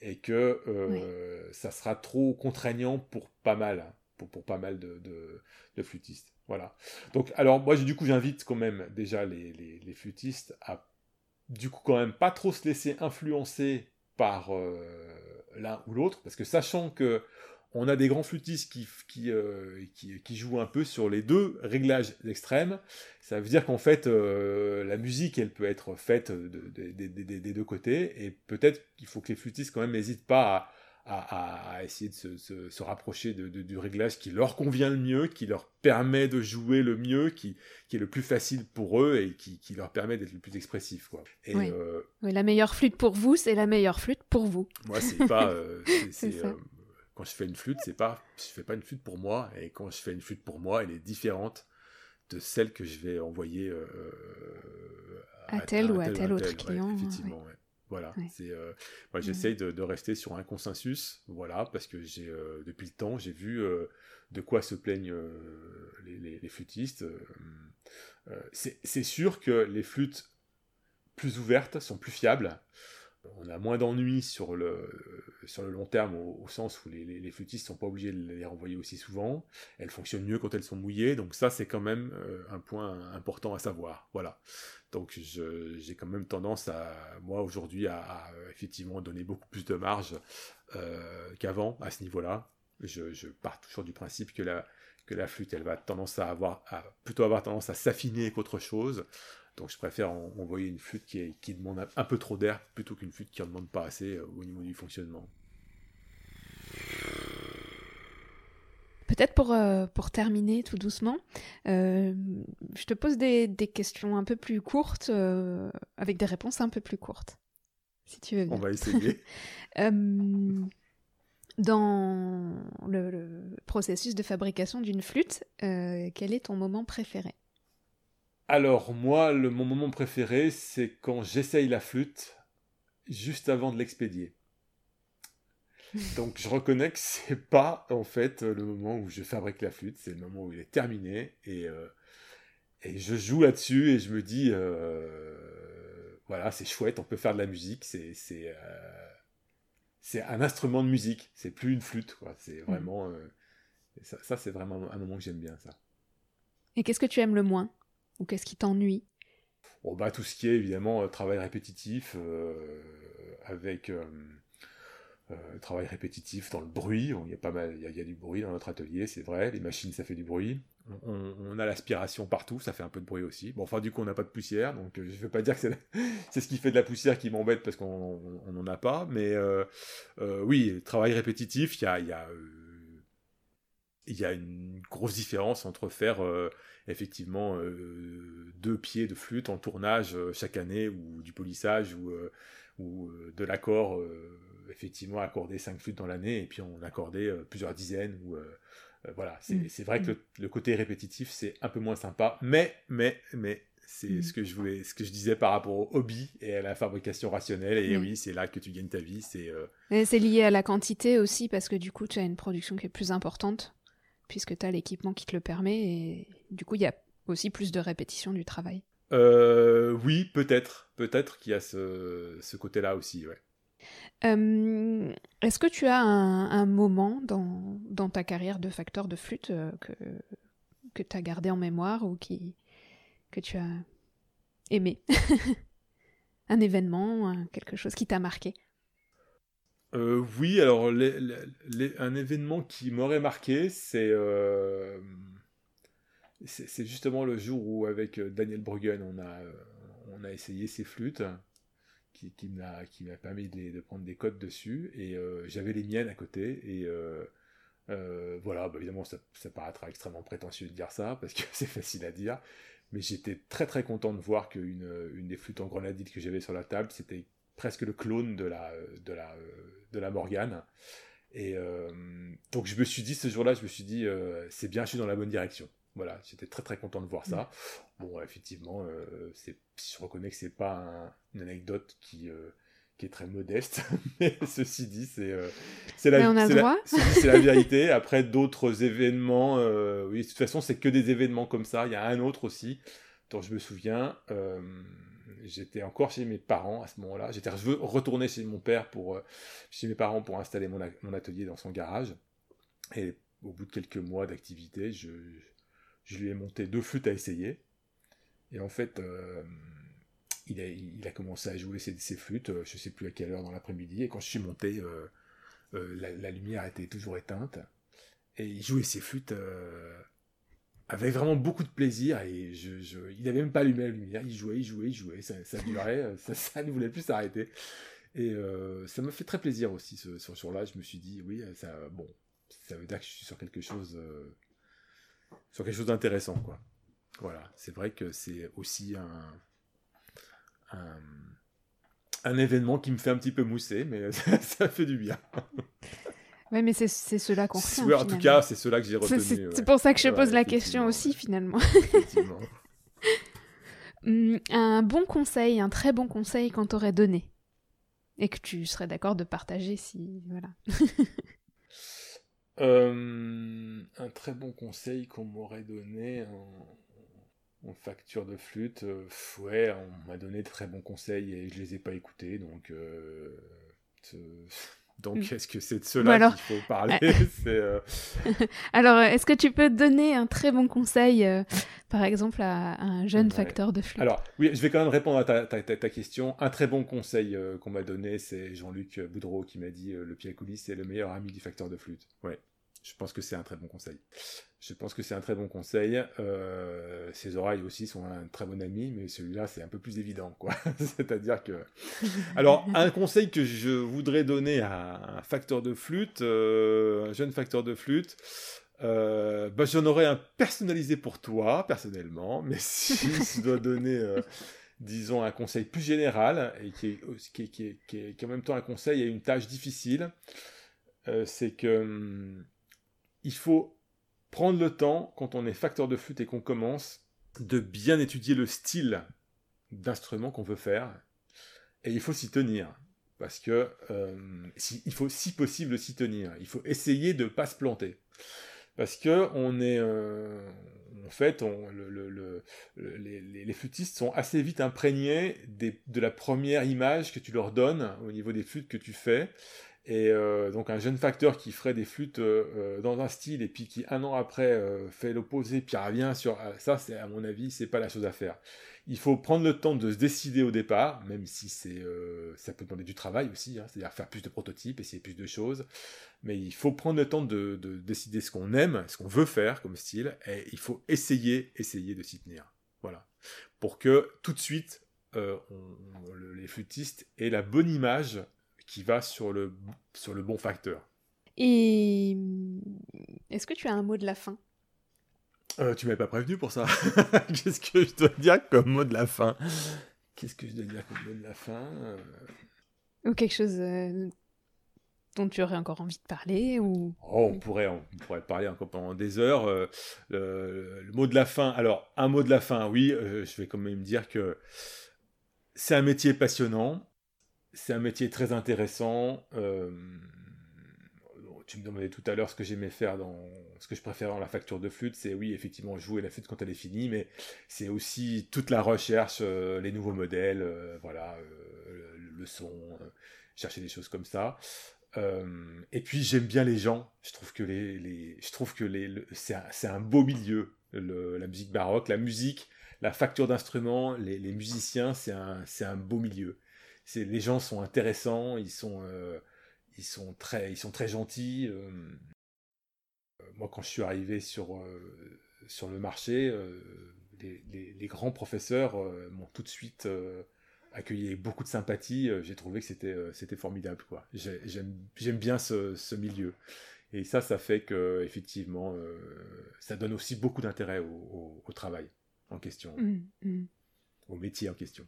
et que euh, ça sera trop contraignant pour pas mal, pour, pas mal de, flûtistes. Voilà. Donc, alors moi, du coup, j'invite quand même déjà les, flûtistes à, du coup, quand même pas trop se laisser influencer par euh, l'un ou l'autre, parce que sachant que on a des grands flûtistes euh, qui, qui, jouent un peu sur les deux réglages extrêmes. Ça veut dire qu'en fait, euh, la musique, elle peut être faite des deux côtés, et peut-être qu'il faut que les flûtistes quand même n'hésitent pas à, essayer de se, rapprocher du réglage qui leur convient le mieux, qui leur permet de jouer le mieux, qui, est le plus facile pour eux et qui, leur permet d'être le plus expressif. Quoi. Euh, oui. la meilleure flûte pour vous, c'est la meilleure flûte pour vous. Moi, c'est pas quand je fais une flûte, c'est pas, je fais pas une flûte pour moi, et quand je fais une flûte pour moi, elle est différente de celle que je vais envoyer euh, à, tel ou à tel, autre client. effectivement, Voilà, c'est euh, moi j'essaye de, rester sur un consensus, voilà, parce que j'ai euh, depuis le temps j'ai vu de quoi se plaignent les, les, flûtistes. c'est sûr que les flûtes plus ouvertes sont plus fiables on a moins d'ennuis sur le, sur le long terme, au, sens où les, les, flûtistes sont pas obligés de les renvoyer aussi souvent. Elles fonctionnent mieux quand elles sont mouillées, donc ça c'est quand même euh, un point important à savoir. Voilà. Donc j'ai quand même tendance à, moi aujourd'hui, à, effectivement donner beaucoup plus de marge euh, qu'avant à ce niveau-là. Je, pars toujours du principe que la, que la flûte, elle va tendance à avoir, plutôt avoir tendance à s'affiner qu'autre chose. Donc je préfère envoyer une flûte qui, qui demande un peu trop d'air plutôt qu'une flûte qui en demande pas assez euh, au niveau du fonctionnement. Peut-être pour, euh, pour terminer tout doucement, euh, je te pose des, questions un peu plus courtes, avec des réponses un peu plus courtes, si tu veux bien. On va essayer. dans le, processus de fabrication d'une flûte, quel est ton moment préféré? Alors moi, le, mon moment préféré, c'est quand j'essaye la flûte juste avant de l'expédier. Donc je reconnais que c'est pas en fait le moment où je fabrique la flûte, c'est le moment où il est terminé et, euh, et je joue là-dessus et je me dis euh, voilà c'est chouette, on peut faire de la musique, c'est c'est euh, c'est un instrument de musique, c'est plus une flûte quoi, c'est mm. vraiment ça, ça c'est vraiment un moment que j'aime bien ça. Et qu'est-ce que tu aimes le moins? Ou qu'est-ce qui t'ennuie? Bon, bah, Tout ce qui est évidemment euh, travail répétitif, euh, avec, euh, travail répétitif dans le bruit. Il y a pas mal, il y a, du bruit dans notre atelier, c'est vrai. Les machines, ça fait du bruit. On, a l'aspiration partout, ça fait un peu de bruit aussi. Bon, enfin, du coup, on n'a pas de poussière, donc je ne veux pas dire que c'est ce qui fait de la poussière qui m'embête parce qu'on n'en a pas. Mais oui, travail répétitif, il y a, y a il y a une grosse différence entre faire euh, effectivement euh, deux pieds de flûte en tournage euh, chaque année ou du polissage ou, ou de l'accord, effectivement accorder cinq flûtes dans l'année et puis on accordait plusieurs dizaines ou voilà, mm. c'est vrai que mm. le, côté répétitif c'est un peu moins sympa, mais mais mais c'est mm. ce que je voulais, ce que je disais par rapport au hobby et à la fabrication rationnelle. Et oui, c'est là que tu gagnes ta vie. C'est. C'est lié à la quantité aussi parce que du coup, tu as une production qui est plus importante puisque tu as l'équipement qui te le permet, et du coup, il y a aussi plus de répétition du travail. Euh, oui, peut-être. Peut-être qu'il y a ce, côté-là aussi, ouais. Euh, est-ce que tu as un, moment dans, dans, ta carrière de facteur de flûte euh, que, que tu as gardé en mémoire ou qui, que tu as aimé? Un événement, quelque chose qui t'a marqué? Euh, oui, alors un événement qui m'aurait marqué, euh, c'est c'est justement le jour où avec euh, Daniel Bruggen on a on a essayé ses flûtes qui, m'a permis de, prendre des codes dessus. Et j'avais les miennes à côté et voilà bah, évidemment ça, paraîtra extrêmement prétentieux de dire ça parce que c'est facile à dire. Mais j'étais très très content de voir qu'une une des flûtes en grenadite que j'avais sur la table c'était presque le clone de la, de la, de la Morgane. Et euh, donc je me suis dit, ce jour-là, je me suis dit, euh, c'est bien, je suis dans la bonne direction. Voilà, j'étais très très content de voir ça. Mm. Bon, effectivement, euh, je reconnais que c'est pas une anecdote qui, qui est très modeste, mais ceci dit, c'est c'est la, la, vérité. Après d'autres événements, oui, de toute façon, c'est que des événements comme ça. Il y a un autre aussi dont je me souviens j'étais encore chez mes parents à ce moment-là. J'étais retourné chez mon père pour euh, chez mes parents pour installer mon, atelier dans son garage. Et au bout de quelques mois d'activité, je, lui ai monté deux flûtes à essayer. Et en fait, euh, il, a, commencé à jouer ses, flûtes, euh, je ne sais plus à quelle heure dans l'après-midi. Et quand je suis monté, la, lumière était toujours éteinte. Et il jouait ses flûtes avait vraiment beaucoup de plaisir et je, je il n'avait même pas allumé la lumière, il jouait, il jouait, il jouait, ça, durait, euh, ça, ne voulait plus s'arrêter. Et euh, ça m'a fait très plaisir aussi ce, ce jour-là. Je me suis dit, oui, ça, bon, ça veut dire que je suis sur quelque chose, euh, sur quelque chose d'intéressant, quoi. Voilà, c'est vrai que c'est aussi un, événement qui me fait un petit peu mousser, mais ça fait du bien. Oui, mais c'est cela qu'on retient. Ouais, en tout cas, c'est cela que j'ai retenu. C'est pour ça que je pose la question aussi, finalement. Hum, un bon conseil, un très bon conseil qu'on t'aurait donné et que tu serais d'accord de partager si voilà. Euh, un très bon conseil qu'on m'aurait donné en, facture de flûte, euh, ouais, on m'a donné de très bons conseils et je les ai pas écoutés, donc euh, donc, mm. est-ce que c'est de cela qu'il faut parler euh, Alors, est-ce que tu peux donner un très bon conseil, euh, par exemple, à, un jeune facteur de flûte? Alors, oui, je vais quand même répondre à ta, ta, question. Un très bon conseil euh, qu'on m'a donné, c'est Jean-Luc Boudreau qui m'a dit le pied à coulisses, c'est le meilleur ami du facteur de flûte. Ouais, je pense que c'est un très bon conseil. Je pense que c'est un très bon conseil. Euh, ses oreilles aussi sont un très bon ami, mais celui-là, c'est un peu plus évident, quoi. C'est-à-dire que... Alors, un conseil que je voudrais donner à un facteur de flûte, euh, un jeune facteur de flûte, euh, bah, j'en aurais un personnalisé pour toi, personnellement, mais si je dois donner, disons, un conseil plus général, et qui est, qui, qui, qui est, en même temps un conseil à une tâche difficile, c'est que hum, il faut prendre le temps, quand on est facteur de flûte et qu'on commence, de bien étudier le style d'instrument qu'on veut faire. Et il faut s'y tenir. Parce que euh, il faut si possible s'y tenir. Il faut essayer de ne pas se planter. Parce que on est, euh, en fait, les, flûtistes sont assez vite imprégnés de la première image que tu leur donnes au niveau des flûtes que tu fais. Et euh, donc un jeune facteur qui ferait des flûtes euh, dans un style et puis qui un an après fait l'opposé puis revient sur ça, à mon avis c'est pas la chose à faire. Il faut prendre le temps de se décider au départ, même si ça peut demander du travail aussi, hein, c'est-à-dire faire plus de prototypes, essayer plus de choses. Mais il faut prendre le temps de, de décider ce qu'on aime, ce qu'on veut faire comme style, et il faut essayer, essayer de s'y tenir. Voilà, pour que tout de suite euh, les flûtistes aient la bonne image qui va sur le, sur le bon facteur. Et est-ce que tu as un mot de la fin? Euh, Tu m'avais pas prévenu pour ça. Qu'est-ce que je dois dire comme mot de la fin? Qu'est-ce que je dois dire comme mot de la fin? Ou quelque chose euh, dont tu aurais encore envie de parler ou... Oh, on, pourrait, on pourrait parler encore pendant des heures. le, mot de la fin, alors un mot de la fin, oui, je vais quand même dire que c'est un métier passionnant, c'est un métier très intéressant. Euh, tu me demandais tout à l'heure ce que j'aimais faire dans ce que je préfère dans la facture de flûte, c'est oui effectivement jouer la flûte quand elle est finie, mais c'est aussi toute la recherche, euh, les nouveaux modèles, euh, voilà, le, son, chercher des choses comme ça. et puis j'aime bien les gens. Je trouve que les, je trouve que les, c'est un, beau milieu, la musique baroque, la musique la facture d'instruments, les, musiciens, c'est un, un, beau milieu. Les gens sont intéressants, ils sont, euh, ils sont, très, ils sont très gentils. Euh, moi, quand je suis arrivé sur, euh, sur le marché, les, grands professeurs m'ont tout de suite accueilli avec beaucoup de sympathie. J'ai trouvé que c'était c'était formidable. J'aime bien ce, ce, milieu. Et ça, ça fait que effectivement, ça donne aussi beaucoup d'intérêt au, au travail en question, mmh, mmh. au métier en question.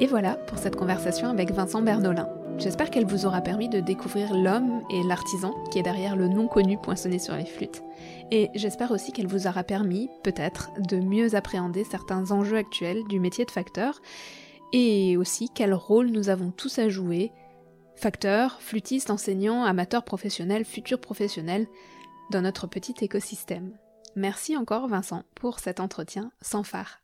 Et voilà pour cette conversation avec Vincent Bernolin. J'espère qu'elle vous aura permis de découvrir l'homme et l'artisan qui est derrière le non connu poinçonné sur les flûtes. Et j'espère aussi qu'elle vous aura permis, peut-être, de mieux appréhender certains enjeux actuels du métier de facteur et aussi quel rôle nous avons tous à jouer, facteurs, flûtistes, enseignants, amateurs professionnels, futurs professionnels, dans notre petit écosystème. Merci encore Vincent pour cet entretien sans phare.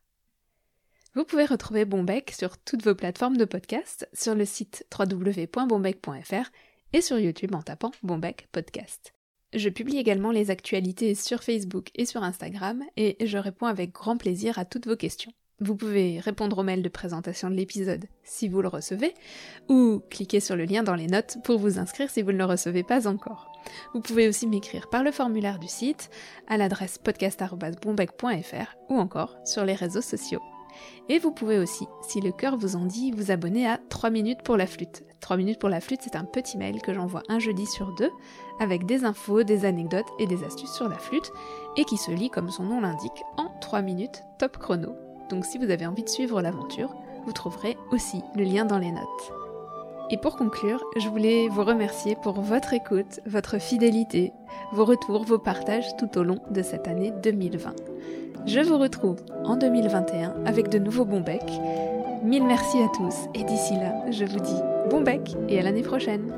Vous pouvez retrouver Bombec sur toutes vos plateformes de podcast, sur le site www.bombec.fr et sur YouTube en tapant Bombec Podcast. Je publie également les actualités sur Facebook et sur Instagram et je réponds avec grand plaisir à toutes vos questions. Vous pouvez répondre au mail de présentation de l'épisode si vous le recevez, ou cliquer sur le lien dans les notes pour vous inscrire si vous ne le recevez pas encore. Vous pouvez aussi m'écrire par le formulaire du site, à l'adresse podcast.bombec.fr ou encore sur les réseaux sociaux. Et vous pouvez aussi, si le cœur vous en dit, vous abonner à 3 minutes pour la flûte. 3 minutes pour la flûte, c'est un petit mail que j'envoie un jeudi sur deux, avec des infos, des anecdotes et des astuces sur la flûte, et qui se lit, comme son nom l'indique, en 3 minutes top chrono. Donc si vous avez envie de suivre l'aventure, vous trouverez aussi le lien dans les notes. Et pour conclure, je voulais vous remercier pour votre écoute, votre fidélité, vos retours, vos partages tout au long de cette année 2020. Je vous retrouve en 2021 avec de nouveaux bons becs. Mille merci à tous et d'ici là, je vous dis bon bec et à l'année prochaine.